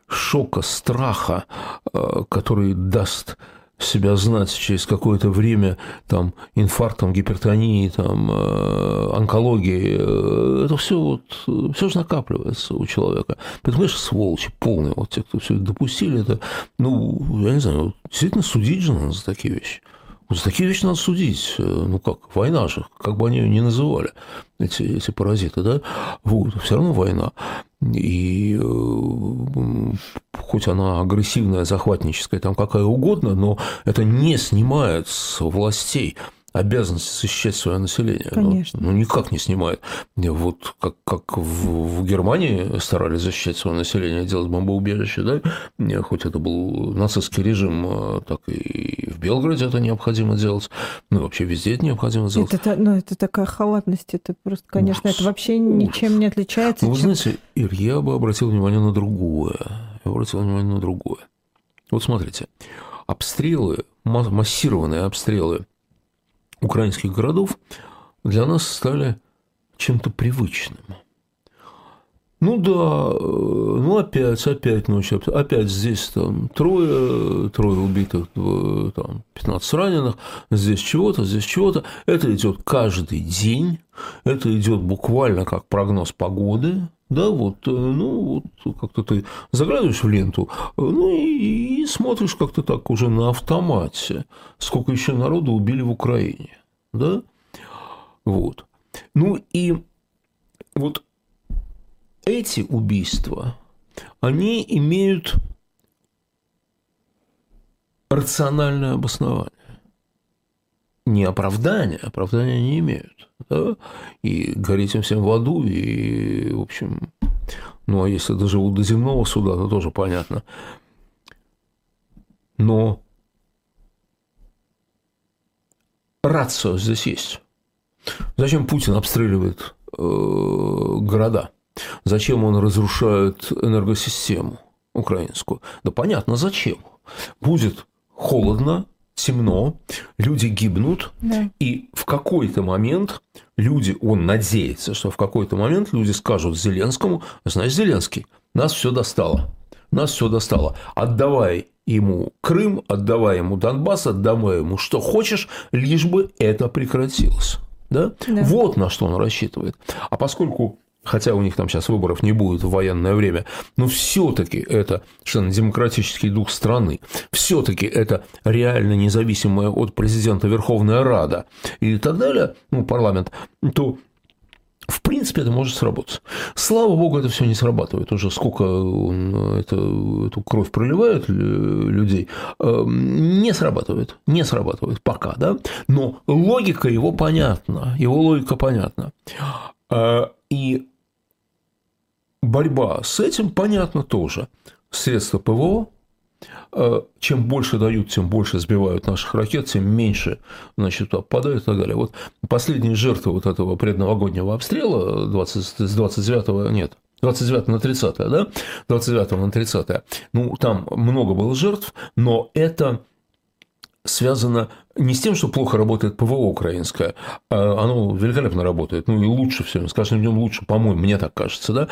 шока, страха, э, который даст себя знать через какое-то время там инфарктом, гипертонией, там э, онкологией, э, это все вот все же накапливается у человека. Поэтому, конечно, сволочи полные, вот те, кто все это допустили, это, ну, я не знаю, действительно судить же надо за такие вещи. Вот за такие вещи надо судить. Э, ну как, война же, как бы они ее ни называли, эти, эти паразиты, да? Вот, все равно война. И э, хоть она агрессивная, захватническая, там какая угодно, но это не снимает с властей обязанность защищать свое население. Ну, Конечно. Ну, ну, никак не снимает. Вот как, как в, в Германии старались защищать свое население, делать бомбоубежище, да, хоть это был нацистский режим, а, так и в Белгороде это необходимо делать, ну, вообще везде это необходимо делать. Это, ну, это такая халатность, это просто, конечно, ну, это вообще ничем не отличается. Ну, вы чем... знаете, Ир, я бы обратил внимание на другое. Я обратил внимание на другое. Вот смотрите, обстрелы, массированные обстрелы украинских городов для нас стали чем-то привычным. Ну да, э, ну опять, опять ночь, опять здесь там трое, трое убитых, там 15 раненых, здесь чего-то, здесь чего-то. Это идет каждый день, это идет буквально как прогноз погоды, да, вот, э, ну, вот как-то ты заглядываешь в ленту, ну, и, и смотришь как-то так уже на автомате, сколько еще народу убили в Украине, да, вот. Ну, и вот эти убийства, они имеют рациональное обоснование. Не оправдание, оправдания не имеют. Да? И гореть им всем в аду, и, в общем, ну, а если доживут до земного суда, то тоже понятно. Но рацио здесь есть. Зачем Путин обстреливает э, города? Зачем он разрушает энергосистему украинскую? Да понятно, зачем. Будет холодно, темно, люди гибнут, да. и в какой-то момент люди, он надеется, что в какой-то момент люди скажут Зеленскому, знаешь, Зеленский, нас все достало, нас все достало, отдавай ему Крым, отдавай ему Донбасс, отдавай ему что хочешь, лишь бы это прекратилось. Да? Да. Вот на что он рассчитывает. А поскольку хотя у них там сейчас выборов не будет в военное время, но все-таки это совершенно демократический дух страны, все-таки это реально независимая от президента Верховная Рада и так далее, ну, парламент, то в принципе, это может сработать. Слава богу, это все не срабатывает. Уже сколько это, эту кровь проливает людей, эм, не срабатывает. Не срабатывает пока, да? Но логика его понятна. Его логика понятна. Э, и борьба с этим, понятно, тоже. Средства ПВО, э, чем больше дают, тем больше сбивают наших ракет, тем меньше значит, попадают и так далее. Вот последние жертвы вот этого предновогоднего обстрела 20, с 29 нет, 29 на 30, да? 29 на 30. Ну, там много было жертв, но это связано не с тем, что плохо работает ПВО украинское, а оно великолепно работает, ну и лучше все, с каждым днем лучше, по-моему, мне так кажется, да,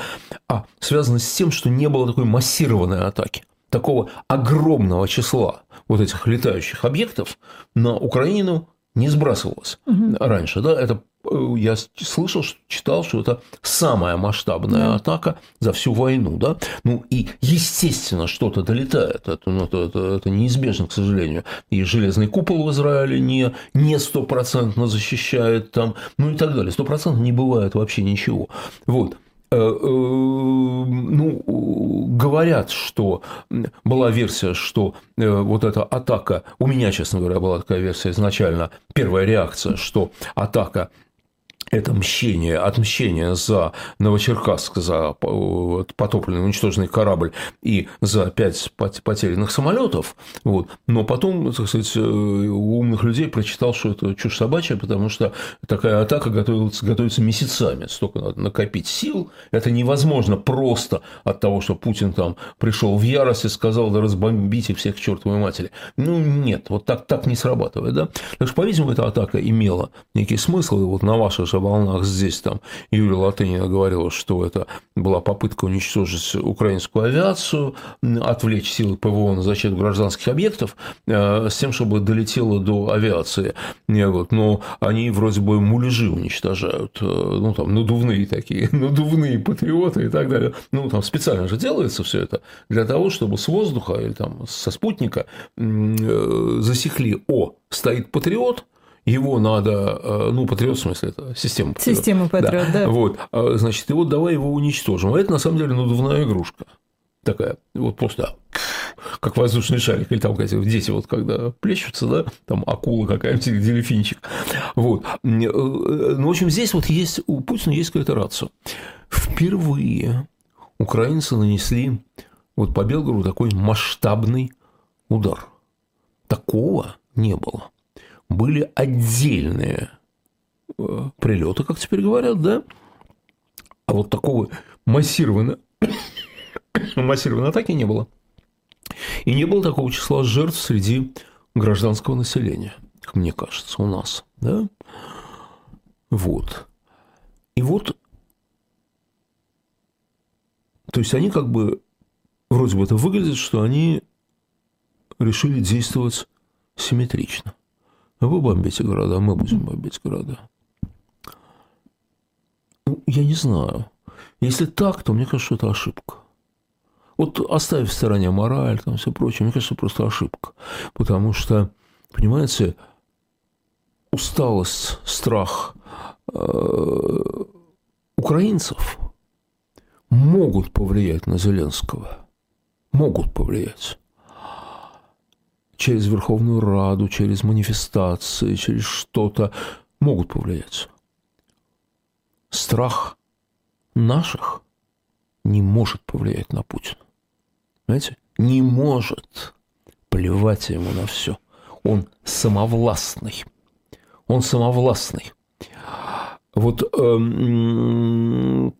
а связано с тем, что не было такой массированной атаки, такого огромного числа вот этих летающих объектов на Украину не сбрасывалось угу. раньше, да, это Э, я слышал, читал, что это самая масштабная да. атака за всю войну, да. Ну и естественно что-то долетает, это, ну, это, это, это неизбежно, к сожалению. И железный купол в Израиле не не стопроцентно защищает там, ну и так далее. Стопроцентно не бывает вообще ничего. Вот ну, говорят, что была версия, что вот эта атака, у меня, честно говоря, была такая версия изначально, первая реакция, что атака это мщение, отмщение за Новочеркасск, за потопленный, уничтоженный корабль и за пять потерянных самолетов. Вот. Но потом, так сказать, у умных людей прочитал, что это чушь собачья, потому что такая атака готовится, готовится месяцами. Столько надо накопить сил. Это невозможно просто от того, что Путин там пришел в ярость и сказал, да разбомбите всех к чертовой матери. Ну, нет, вот так, так не срабатывает. Да? Так что, по-видимому, эта атака имела некий смысл. И вот на ваше же волнах здесь там Юлия Латынина говорила, что это была попытка уничтожить украинскую авиацию, отвлечь силы ПВО на защиту гражданских объектов э, с тем, чтобы долетело до авиации. Вот. Но они вроде бы муляжи уничтожают, э, ну, там, надувные такие, надувные патриоты и так далее. Ну, там специально же делается все это для того, чтобы с воздуха или там со спутника э, засекли, о, стоит патриот, его надо, э, ну, патриот, в смысле, это система патриот. Система патриот, да. да. Вот, а, значит, и вот давай его уничтожим. А это, на самом деле, надувная игрушка. Такая, вот просто как воздушный шарик, или там, кстати, дети вот когда плещутся, да, там акула какая-нибудь, дельфинчик. Вот. Э, ну, в общем, здесь вот есть, у Путина есть какая-то рация. Впервые украинцы нанесли вот по Белгороду такой масштабный удар. Такого не было были отдельные э, прилеты, как теперь говорят, да? А вот такого массированного, массированной атаки не было. И не было такого числа жертв среди гражданского населения, как мне кажется, у нас. Да? Вот. И вот То есть они как бы, вроде бы это выглядит, что они решили действовать симметрично. Вы бомбите города, мы будем бомбить города. Ну, я не знаю. Если так, то мне кажется, что это ошибка. Вот оставив в стороне мораль, там все прочее, мне кажется, просто ошибка. Потому что, понимаете, усталость, страх э, украинцев могут повлиять на Зеленского. Могут повлиять. Через Верховную Раду, через манифестации, через что-то могут повлиять. Страх наших не может повлиять на Путина. Понимаете? Не может плевать ему на все. Он самовластный. Он самовластный. Вот эм,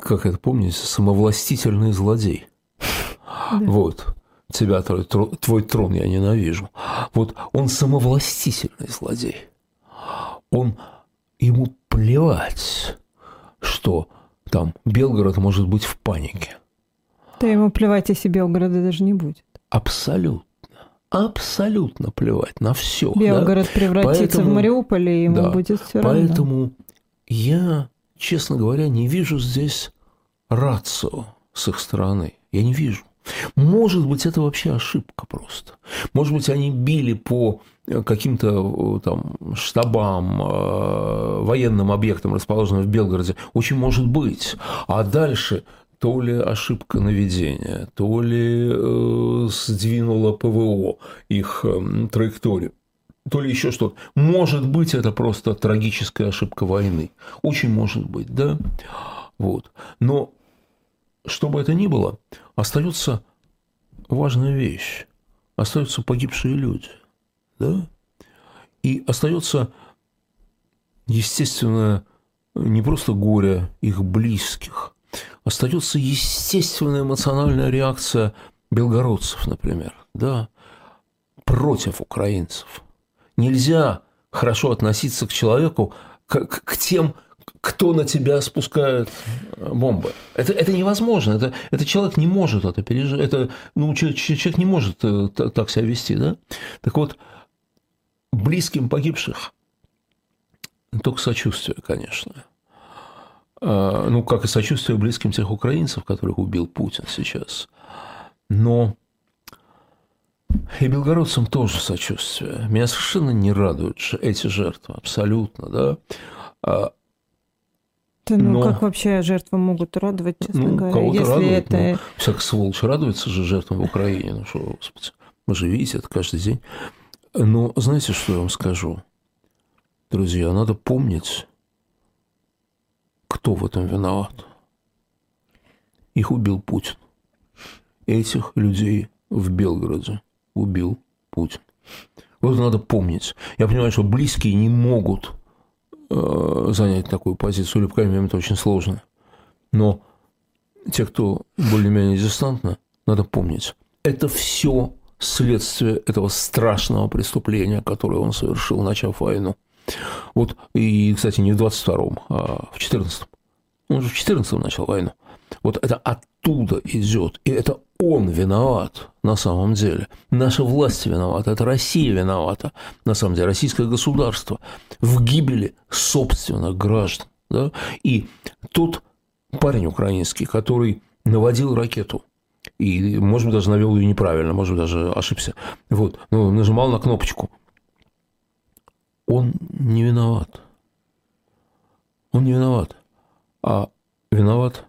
как это помните, самовластительный злодей. Да. Вот. Тебя, твой, твой трон я ненавижу. Вот он самовластительный злодей. Он, ему плевать, что там Белгород может быть в панике. Да ему плевать, если Белгорода даже не будет. Абсолютно. Абсолютно плевать на все. Белгород да? превратится поэтому, в Мариуполь, и ему да, будет все равно. Поэтому я, честно говоря, не вижу здесь рацию с их стороны. Я не вижу. Может быть, это вообще ошибка просто. Может быть, они били по э, каким-то э, там штабам, э, военным объектам, расположенным в Белгороде. Очень может быть. А дальше то ли ошибка наведения, то ли сдвинула ПВО их траекторию то ли еще что-то. Может быть, это просто трагическая ошибка войны. Очень может быть, да? Вот. Но что бы это ни было, остается важная вещь. Остаются погибшие люди. Да? И остается, естественно, не просто горе их близких, остается естественная эмоциональная реакция белгородцев, например, да, против украинцев. Нельзя хорошо относиться к человеку, к, к тем, кто на тебя спускает э, бомбы. Это, это невозможно. Это, это человек не может это пережить. Это, ну, человек, человек не может э, так себя вести. Да? Так вот, близким погибших только сочувствие, конечно. А, ну, как и сочувствие близким тех украинцев, которых убил Путин сейчас. Но и белгородцам тоже сочувствие. Меня совершенно не радуют эти жертвы, абсолютно, да. Да, ну Но... как вообще жертвы могут радовать, честно ну, говоря, если радует, это... Ну, всякая сволочь радуется же жертвам в Украине, ну что, господи, вы же видите это каждый день. Но знаете, что я вам скажу? Друзья, надо помнить, кто в этом виноват. Их убил Путин. Этих людей в Белгороде убил Путин. Вот надо помнить. Я понимаю, что близкие не могут занять такую позицию, мере, это очень сложно. Но те, кто более-менее дистантно, надо помнить, это все следствие этого страшного преступления, которое он совершил, начав войну. Вот, и, кстати, не в 22-м, а в 14-м. Он же в 14-м начал войну. Вот это оттуда идет, и это он виноват на самом деле. Наша власть виновата, это Россия виновата, на самом деле, российское государство в гибели собственных граждан. Да? И тот парень украинский, который наводил ракету, и, может быть, даже навел ее неправильно, может быть, даже ошибся, вот, ну, нажимал на кнопочку, он не виноват. Он не виноват. А виноват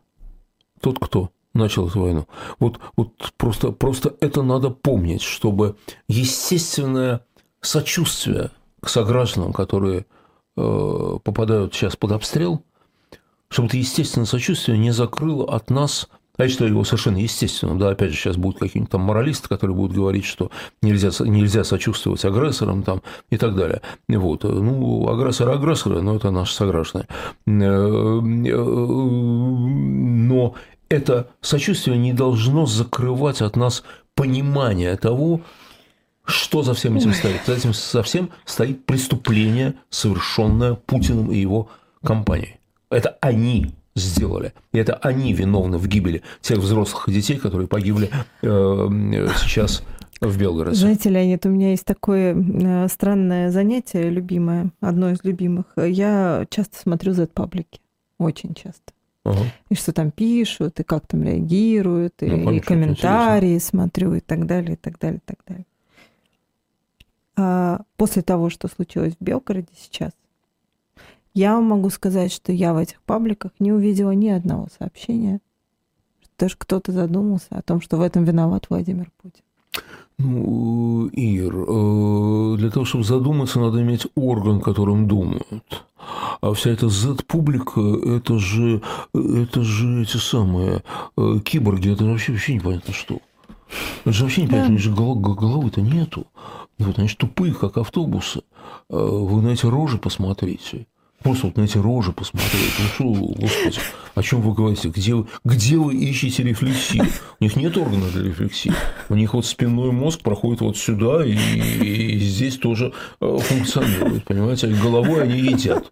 тот, кто начал эту войну. Вот, вот просто, просто это надо помнить, чтобы естественное сочувствие к согражданам, которые э, попадают сейчас под обстрел, чтобы это естественное сочувствие не закрыло от нас а я считаю его совершенно естественным. Да, опять же, сейчас будут какие-нибудь там моралисты, которые будут говорить, что нельзя, нельзя сочувствовать агрессорам там, и так далее. Вот. Ну, агрессоры агрессоры, но это наши сограждане. Э, э, но это сочувствие не должно закрывать от нас понимание того, что за всем этим Ой. стоит. За этим совсем стоит преступление, совершенное Путиным и его компанией. Это они сделали. И это они виновны в гибели тех взрослых и детей, которые погибли э, сейчас в Белгороде. Знаете, Леонид, у меня есть такое э, странное занятие, любимое, одно из любимых. Я часто смотрю Z-паблики, очень часто. Ага. И что там пишут, и как там реагируют, и, ну, и комментарии смотрю, и так далее, и так далее, и так далее. А после того, что случилось в Белгороде сейчас, я могу сказать, что я в этих пабликах не увидела ни одного сообщения, что даже кто-то задумался о том, что в этом виноват Владимир Путин. Ну, Ир, э, для того, чтобы задуматься, надо иметь орган, которым думают. А вся эта Z-публика, это же, это же эти самые э, киборги, это вообще, вообще непонятно что. Это же вообще непонятно, да. у них же головы-то нету. Вот они же тупые, как автобусы. Э, вы на эти рожи посмотрите. Просто вот на эти рожи посмотреть. Ну что, господи, о чем вы говорите? Где, вы, где вы ищете рефлексию? У них нет органа для рефлексии. У них вот спинной мозг проходит вот сюда, и, и здесь тоже э, функционирует. Понимаете, головой они едят.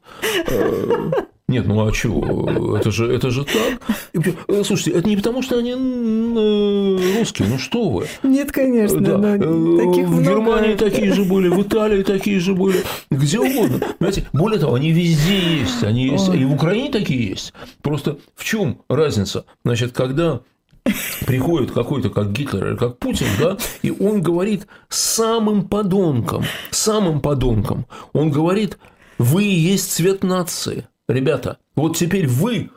Нет, ну а чего? Это же, это же так. Э, слушайте, это не потому, что они э, русские, ну что вы? Нет, конечно. Да. Э, таких в много. Германии такие же были, в Италии такие же были, где угодно. Понимаете, более того, они везде есть. Они есть, Ой. и в Украине такие есть. Просто в чем разница? Значит, когда приходит какой-то, как Гитлер или как Путин, да, и он говорит самым подонком, самым подонком, он говорит, вы и есть цвет нации ребята, вот теперь вы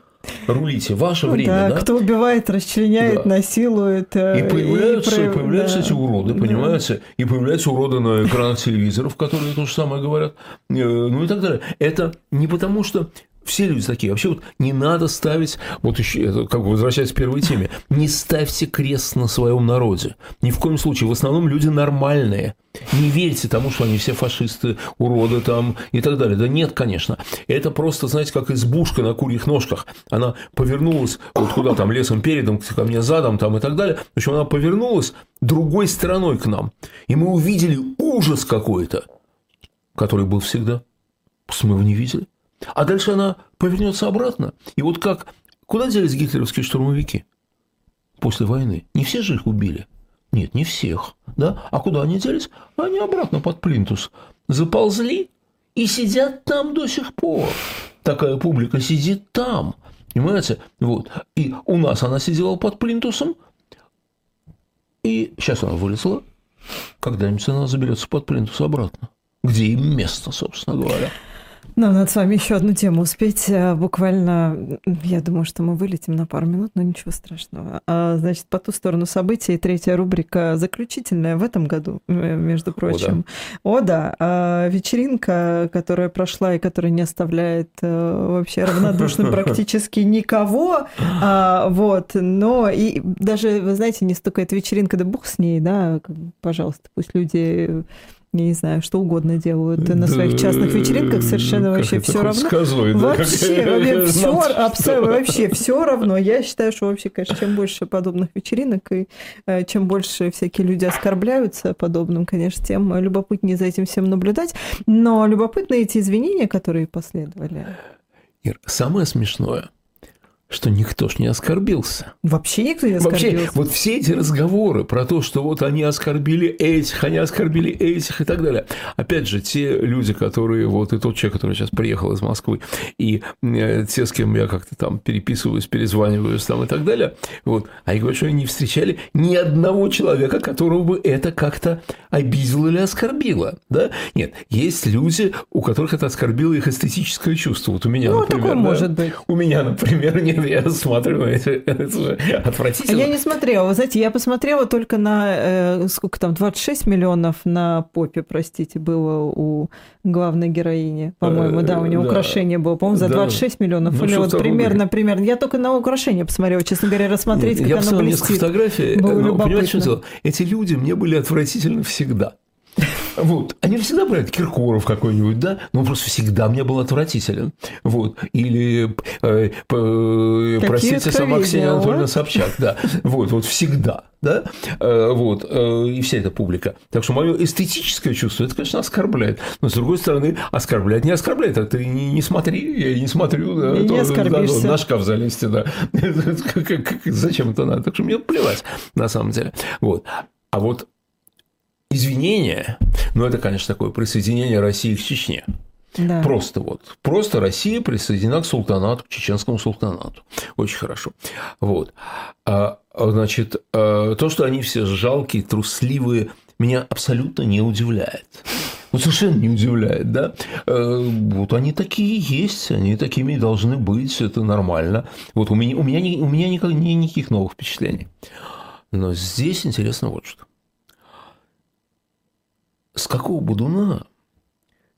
рулите, ваше ну, время, да, да? Кто убивает, расчленяет, да. насилует. Э, и появляются, и, и появляются да. эти уроды, понимаете? Да. И появляются уроды на экранах телевизоров, которые то же самое говорят, э, ну и так далее. Это не потому, что все люди такие. Вообще вот не надо ставить, вот еще, как бы возвращаясь к первой теме, не ставьте крест на своем народе. Ни в коем случае. В основном люди нормальные. Не верьте тому, что они все фашисты, уроды там и так далее. Да нет, конечно. Это просто, знаете, как избушка на курьих ножках. Она повернулась вот куда там, лесом передом, ко мне задом там и так далее. В общем, она повернулась другой стороной к нам. И мы увидели ужас какой-то, который был всегда. Мы его не видели. А дальше она повернется обратно. И вот как... Куда делись гитлеровские штурмовики после войны? Не все же их убили. Нет, не всех. Да? А куда они делись? Они обратно под плинтус заползли и сидят там до сих пор. Такая публика сидит там. Понимаете? Вот. И у нас она сидела под плинтусом, и сейчас она вылезла. Когда-нибудь она заберется под плинтус обратно. Где им место, собственно говоря. Нам надо с вами еще одну тему успеть. Э, буквально, я думаю, что мы вылетим на пару минут, но ничего страшного. А, значит, по ту сторону событий, третья рубрика заключительная в этом году, э, между прочим. О, да. О, да. Вечеринка, которая прошла и которая не оставляет э, вообще равнодушным практически никого. А, вот. Но и даже, вы знаете, не столько эта вечеринка, да бог с ней, да, пожалуйста, пусть люди не знаю, что угодно делают на своих частных вечеринках, совершенно вообще все равно. Да, вообще, вообще, все, абсолютно, вообще все равно. Я считаю, что вообще, конечно, чем больше подобных вечеринок и э, чем больше всякие люди оскорбляются подобным, конечно, тем любопытнее за этим всем наблюдать. Но любопытны эти извинения, которые последовали. Ир, самое смешное, что никто ж не оскорбился. Вообще никто не оскорбился. Вообще, вот все эти разговоры про то, что вот они оскорбили этих, они оскорбили этих и так далее. Опять же, те люди, которые, вот и тот человек, который сейчас приехал из Москвы, и э, те, с кем я как-то там переписываюсь, перезваниваюсь там и так далее, вот, они говорят, что они не встречали ни одного человека, которого бы это как-то обидело или оскорбило, да? Нет, есть люди, у которых это оскорбило их эстетическое чувство. Вот у меня, ну, например, такое да? может быть. У меня, например, нет я смотрю, это, это же отвратительно. Я не смотрела. Вы знаете, я посмотрела только на, э, сколько там, 26 миллионов на попе, простите, было у главной героини. По-моему, да, у нее да. украшение было. По-моему, за 26 да. миллионов. Ну, Или вот примерно, примерно. Я только на украшение посмотрела, честно говоря, рассмотреть, Нет, как я оно блестит. несколько фотографий. Было но, понимаете, что Эти люди мне были отвратительны всегда. Вот. Они всегда брали Киркоров какой-нибудь, да? Но он просто всегда мне был отвратителен. Вот. Или, э, э, простите, сама Ксения Анатольевна Собчак, да. Вот, вот всегда, да? Э, вот. Э, и вся эта публика. Так что мое эстетическое чувство, это, конечно, оскорбляет. Но, с другой стороны, оскорбляет, не оскорбляет. А ты не, не смотри, я не смотрю. Да, не да, на шкаф залезть, да. Зачем это надо? Так что мне плевать, на самом деле. Вот. А вот извинения, ну, это, конечно, такое присоединение России к Чечне. Да. Просто вот. Просто Россия присоединена к султанату, к чеченскому султанату. Очень хорошо. Вот. А, значит, а, то, что они все жалкие, трусливые, меня абсолютно не удивляет. Вот совершенно не удивляет, да? А, вот они такие есть, они такими и должны быть, это нормально. Вот у меня, у меня, у меня никак, никаких новых впечатлений. Но здесь интересно вот что с какого будуна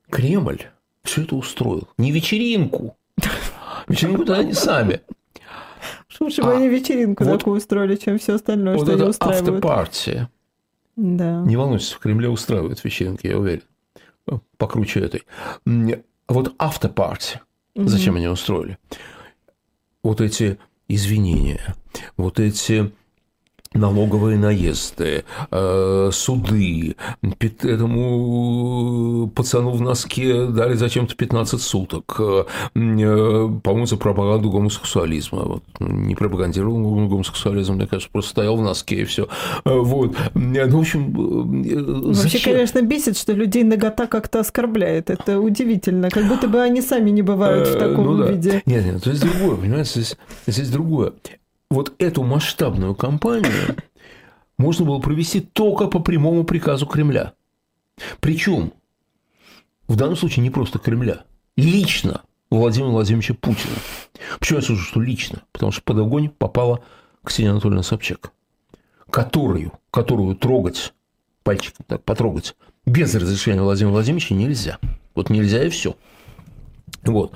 Кремль все это устроил? Не вечеринку. Вечеринку-то они сами. Лучше бы они вечеринку вот, такую устроили, чем все остальное, вот что это они устраивают. автопартия. Да. Не волнуйтесь, в Кремле устраивают вечеринки, я уверен. Покруче этой. Вот автопартия. Угу. Зачем они устроили? Вот эти извинения, вот эти налоговые наезды, э, суды, этому пацану в носке дали зачем-то 15 суток, э, по-моему, за пропаганду гомосексуализма. Вот. Не пропагандировал гомосексуализм, мне кажется, просто стоял в носке и все. Э, вот. Ну, в общем, Вообще, зачем? конечно, бесит, что людей нагота как-то оскорбляет. Это удивительно. Как будто бы они сами не бывают в таком ну, да. виде. Нет, нет, то есть другое, понимаете, здесь, здесь другое вот эту масштабную кампанию можно было провести только по прямому приказу Кремля. Причем в данном случае не просто Кремля, лично Владимира Владимировича Путина. Почему я скажу, что лично? Потому что под огонь попала Ксения Анатольевна Собчак, которую, которую трогать пальчиком, так, потрогать без разрешения Владимира Владимировича нельзя. Вот нельзя и все. Вот.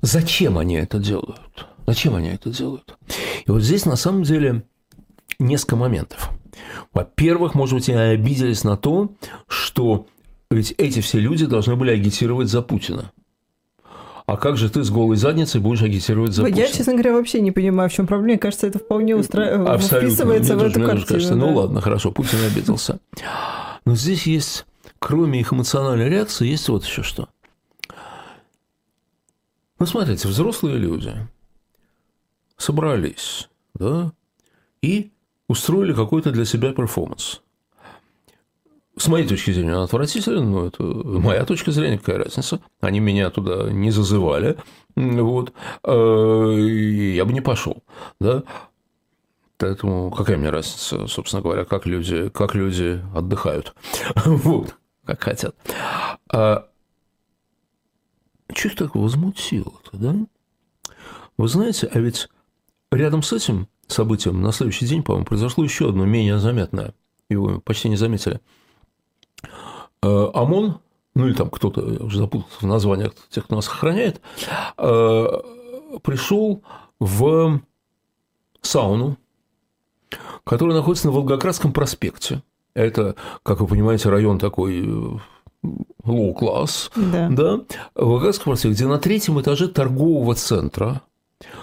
Зачем они это делают? Зачем они это делают? И вот здесь на самом деле несколько моментов. Во-первых, может быть, они обиделись на то, что ведь эти все люди должны были агитировать за Путина. А как же ты с голой задницей будешь агитировать за Я, Путина? Я, честно говоря, вообще не понимаю, в чем проблема. Мне кажется, это вполне устра... вписывается мне в эту картину. Кажется, ну да. Ну ладно, хорошо, Путин обиделся. Но здесь есть, кроме их эмоциональной реакции, есть вот еще что. Ну, смотрите, взрослые люди – собрались, да, и устроили какой-то для себя перформанс. С моей точки зрения, он отвратителен, но это моя точка зрения, какая разница. Они меня туда не зазывали, вот, и я бы не пошел, да. Поэтому какая мне разница, собственно говоря, как люди, как люди отдыхают, вот, как хотят. А их так возмутило-то, да? Вы знаете, а ведь Рядом с этим событием на следующий день, по-моему, произошло еще одно менее заметное. Его почти не заметили. Э, ОМОН, ну или там кто-то, я уже запутался в названиях тех, кто нас охраняет, э, пришел в сауну, которая находится на Волгоградском проспекте. Это, как вы понимаете, район такой э, low-класс, да. да, Волгоградский проспект, где на третьем этаже торгового центра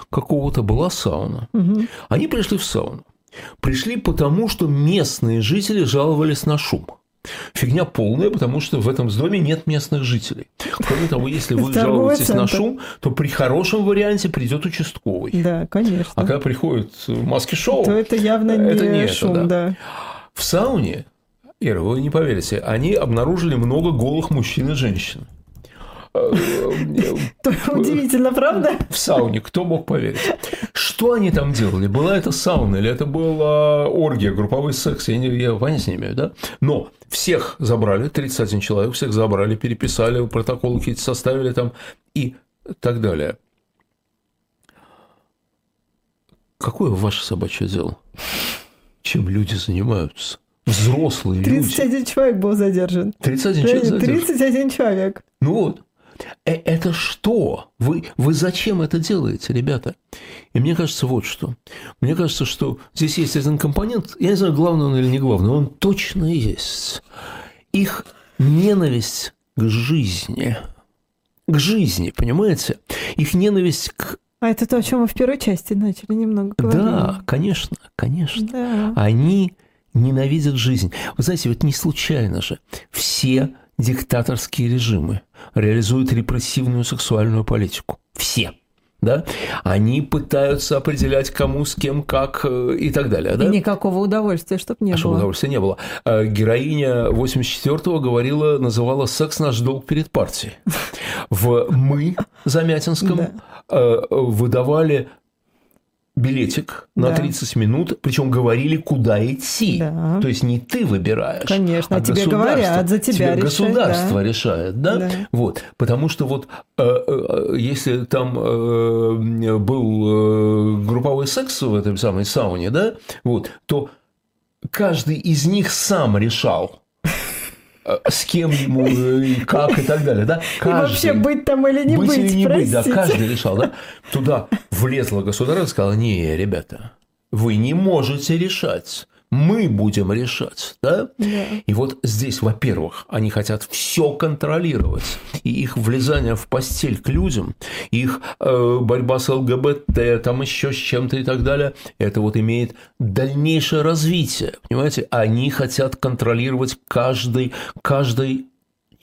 какого-то была сауна. Угу. Они пришли в сауну. Пришли потому, что местные жители жаловались на шум. Фигня полная, потому что в этом доме нет местных жителей. Кроме того, если вы жалуетесь на шум, то при хорошем варианте придет участковый. Да, конечно. А когда приходит маски шоу, то это явно не это не шум, это, да. да. В сауне, Ира, вы не поверите, они обнаружили много голых мужчин и женщин. Удивительно, правда? В сауне, кто мог поверить? Что они там делали? Была это сауна или это была оргия, групповой секс? Я, не, я понятия не имею, да? Но всех забрали, 31 человек, всех забрали, переписали, протоколы какие-то составили там и так далее. Какое ваше собачье дело? Чем люди занимаются? Взрослые 31 люди. 31 человек был задержан. 31 человек задержан. 31 человек. Ну вот. Э, это что? Вы, вы зачем это делаете, ребята? И мне кажется вот что. Мне кажется, что здесь есть один компонент, я не знаю, главный он или не главный, он точно есть. их ненависть к жизни, к жизни, понимаете? Их ненависть к а это то, о чем мы в первой части начали немного говорить. Да, конечно, конечно. Да. Они ненавидят жизнь. Вы знаете, вот не случайно же все диктаторские режимы реализуют репрессивную сексуальную политику. Все да, они пытаются определять, кому, с кем, как э, и так далее. Да? И никакого удовольствия, чтобы не а было. Чтобы удовольствия не было. Э, героиня 84-го говорила, называла секс наш долг перед партией. В «Мы» Замятинском э, выдавали билетик на да. 30 минут, причем говорили, куда идти. Да. То есть не ты выбираешь. Конечно, а тебе говорят, за тебя тебе государство да. решает, да? да? Вот, потому что вот э, э, если там э, был групповой секс в этой самой сауне, да, вот, то каждый из них сам решал, Э, с кем ему, э, и как и так далее, да? Каждый, и вообще быть там или не быть, быть или не простите. быть, да, каждый решал, да? Туда влезла государство и сказала, не, ребята, вы не можете решать мы будем решать, да? да. И вот здесь, во-первых, они хотят все контролировать, и их влезание в постель к людям, их э, борьба с ЛГБТ, там еще с чем-то и так далее, это вот имеет дальнейшее развитие, понимаете? Они хотят контролировать каждый, каждый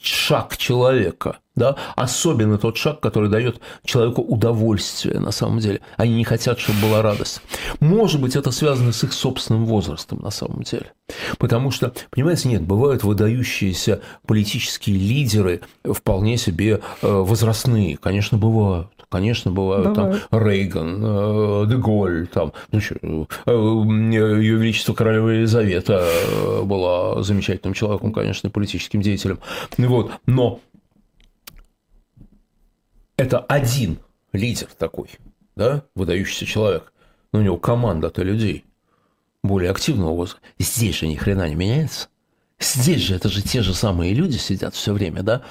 шаг человека, да, особенно тот шаг, который дает человеку удовольствие на самом деле. Они не хотят, чтобы была радость. Может быть, это связано с их собственным возрастом на самом деле. Потому что, понимаете, нет, бывают выдающиеся политические лидеры вполне себе э, возрастные, конечно, бывают. Конечно, бывают Бывает. там Рейган, э, Деголь, там, ну, что, э, Ее Величество Королева Елизавета была замечательным человеком, конечно, политическим деятелем. Вот. Но это один лидер такой, да, выдающийся человек, но у него команда-то людей более активного возраста. Здесь же ни хрена не меняется. Здесь же это же те же самые люди сидят все время, да?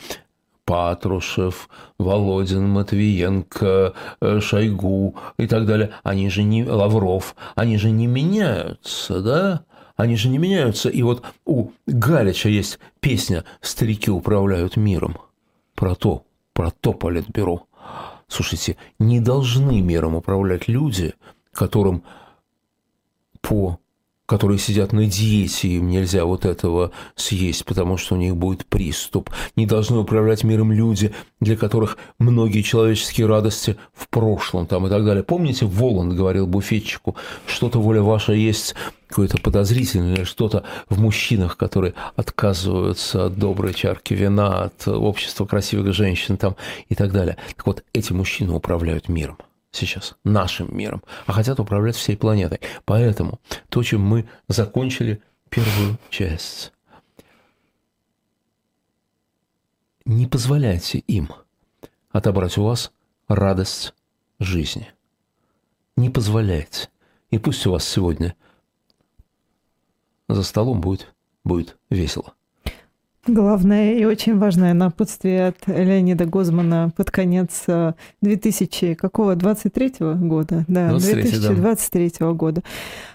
Патрушев, Володин, Матвиенко, э, Шойгу и так далее. Они же не... Лавров. Они же не меняются, да? Они же не меняются. И вот у Галича есть песня «Старики управляют миром». Про то, про политбюро. Слушайте, не должны миром управлять люди, которым по которые сидят на диете, им нельзя вот этого съесть, потому что у них будет приступ. Не должны управлять миром люди, для которых многие человеческие радости в прошлом там и так далее. Помните, Воланд говорил буфетчику, что-то воля ваша есть какое-то подозрительное, что-то в мужчинах, которые отказываются от доброй чарки вина, от общества красивых женщин там и так далее. Так вот, эти мужчины управляют миром сейчас, нашим миром, а хотят управлять всей планетой. Поэтому то, чем мы закончили первую часть, не позволяйте им отобрать у вас радость жизни. Не позволяйте. И пусть у вас сегодня за столом будет, будет весело. Главное и очень важное напутствие от Леонида Гозмана под конец 2000 э, какого 23 года, да, 23, 2023 да. года.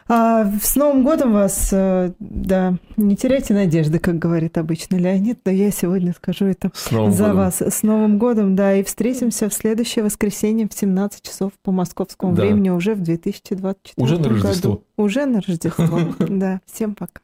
А с Новым годом вас, э, да, не теряйте надежды, как говорит обычно Леонид, но я сегодня скажу это за годом. вас. С Новым годом, да, и встретимся в следующее воскресенье в 17 часов по московскому да. времени уже в 2024 Уже на году. Рождество. Уже на Рождество, да. Всем пока.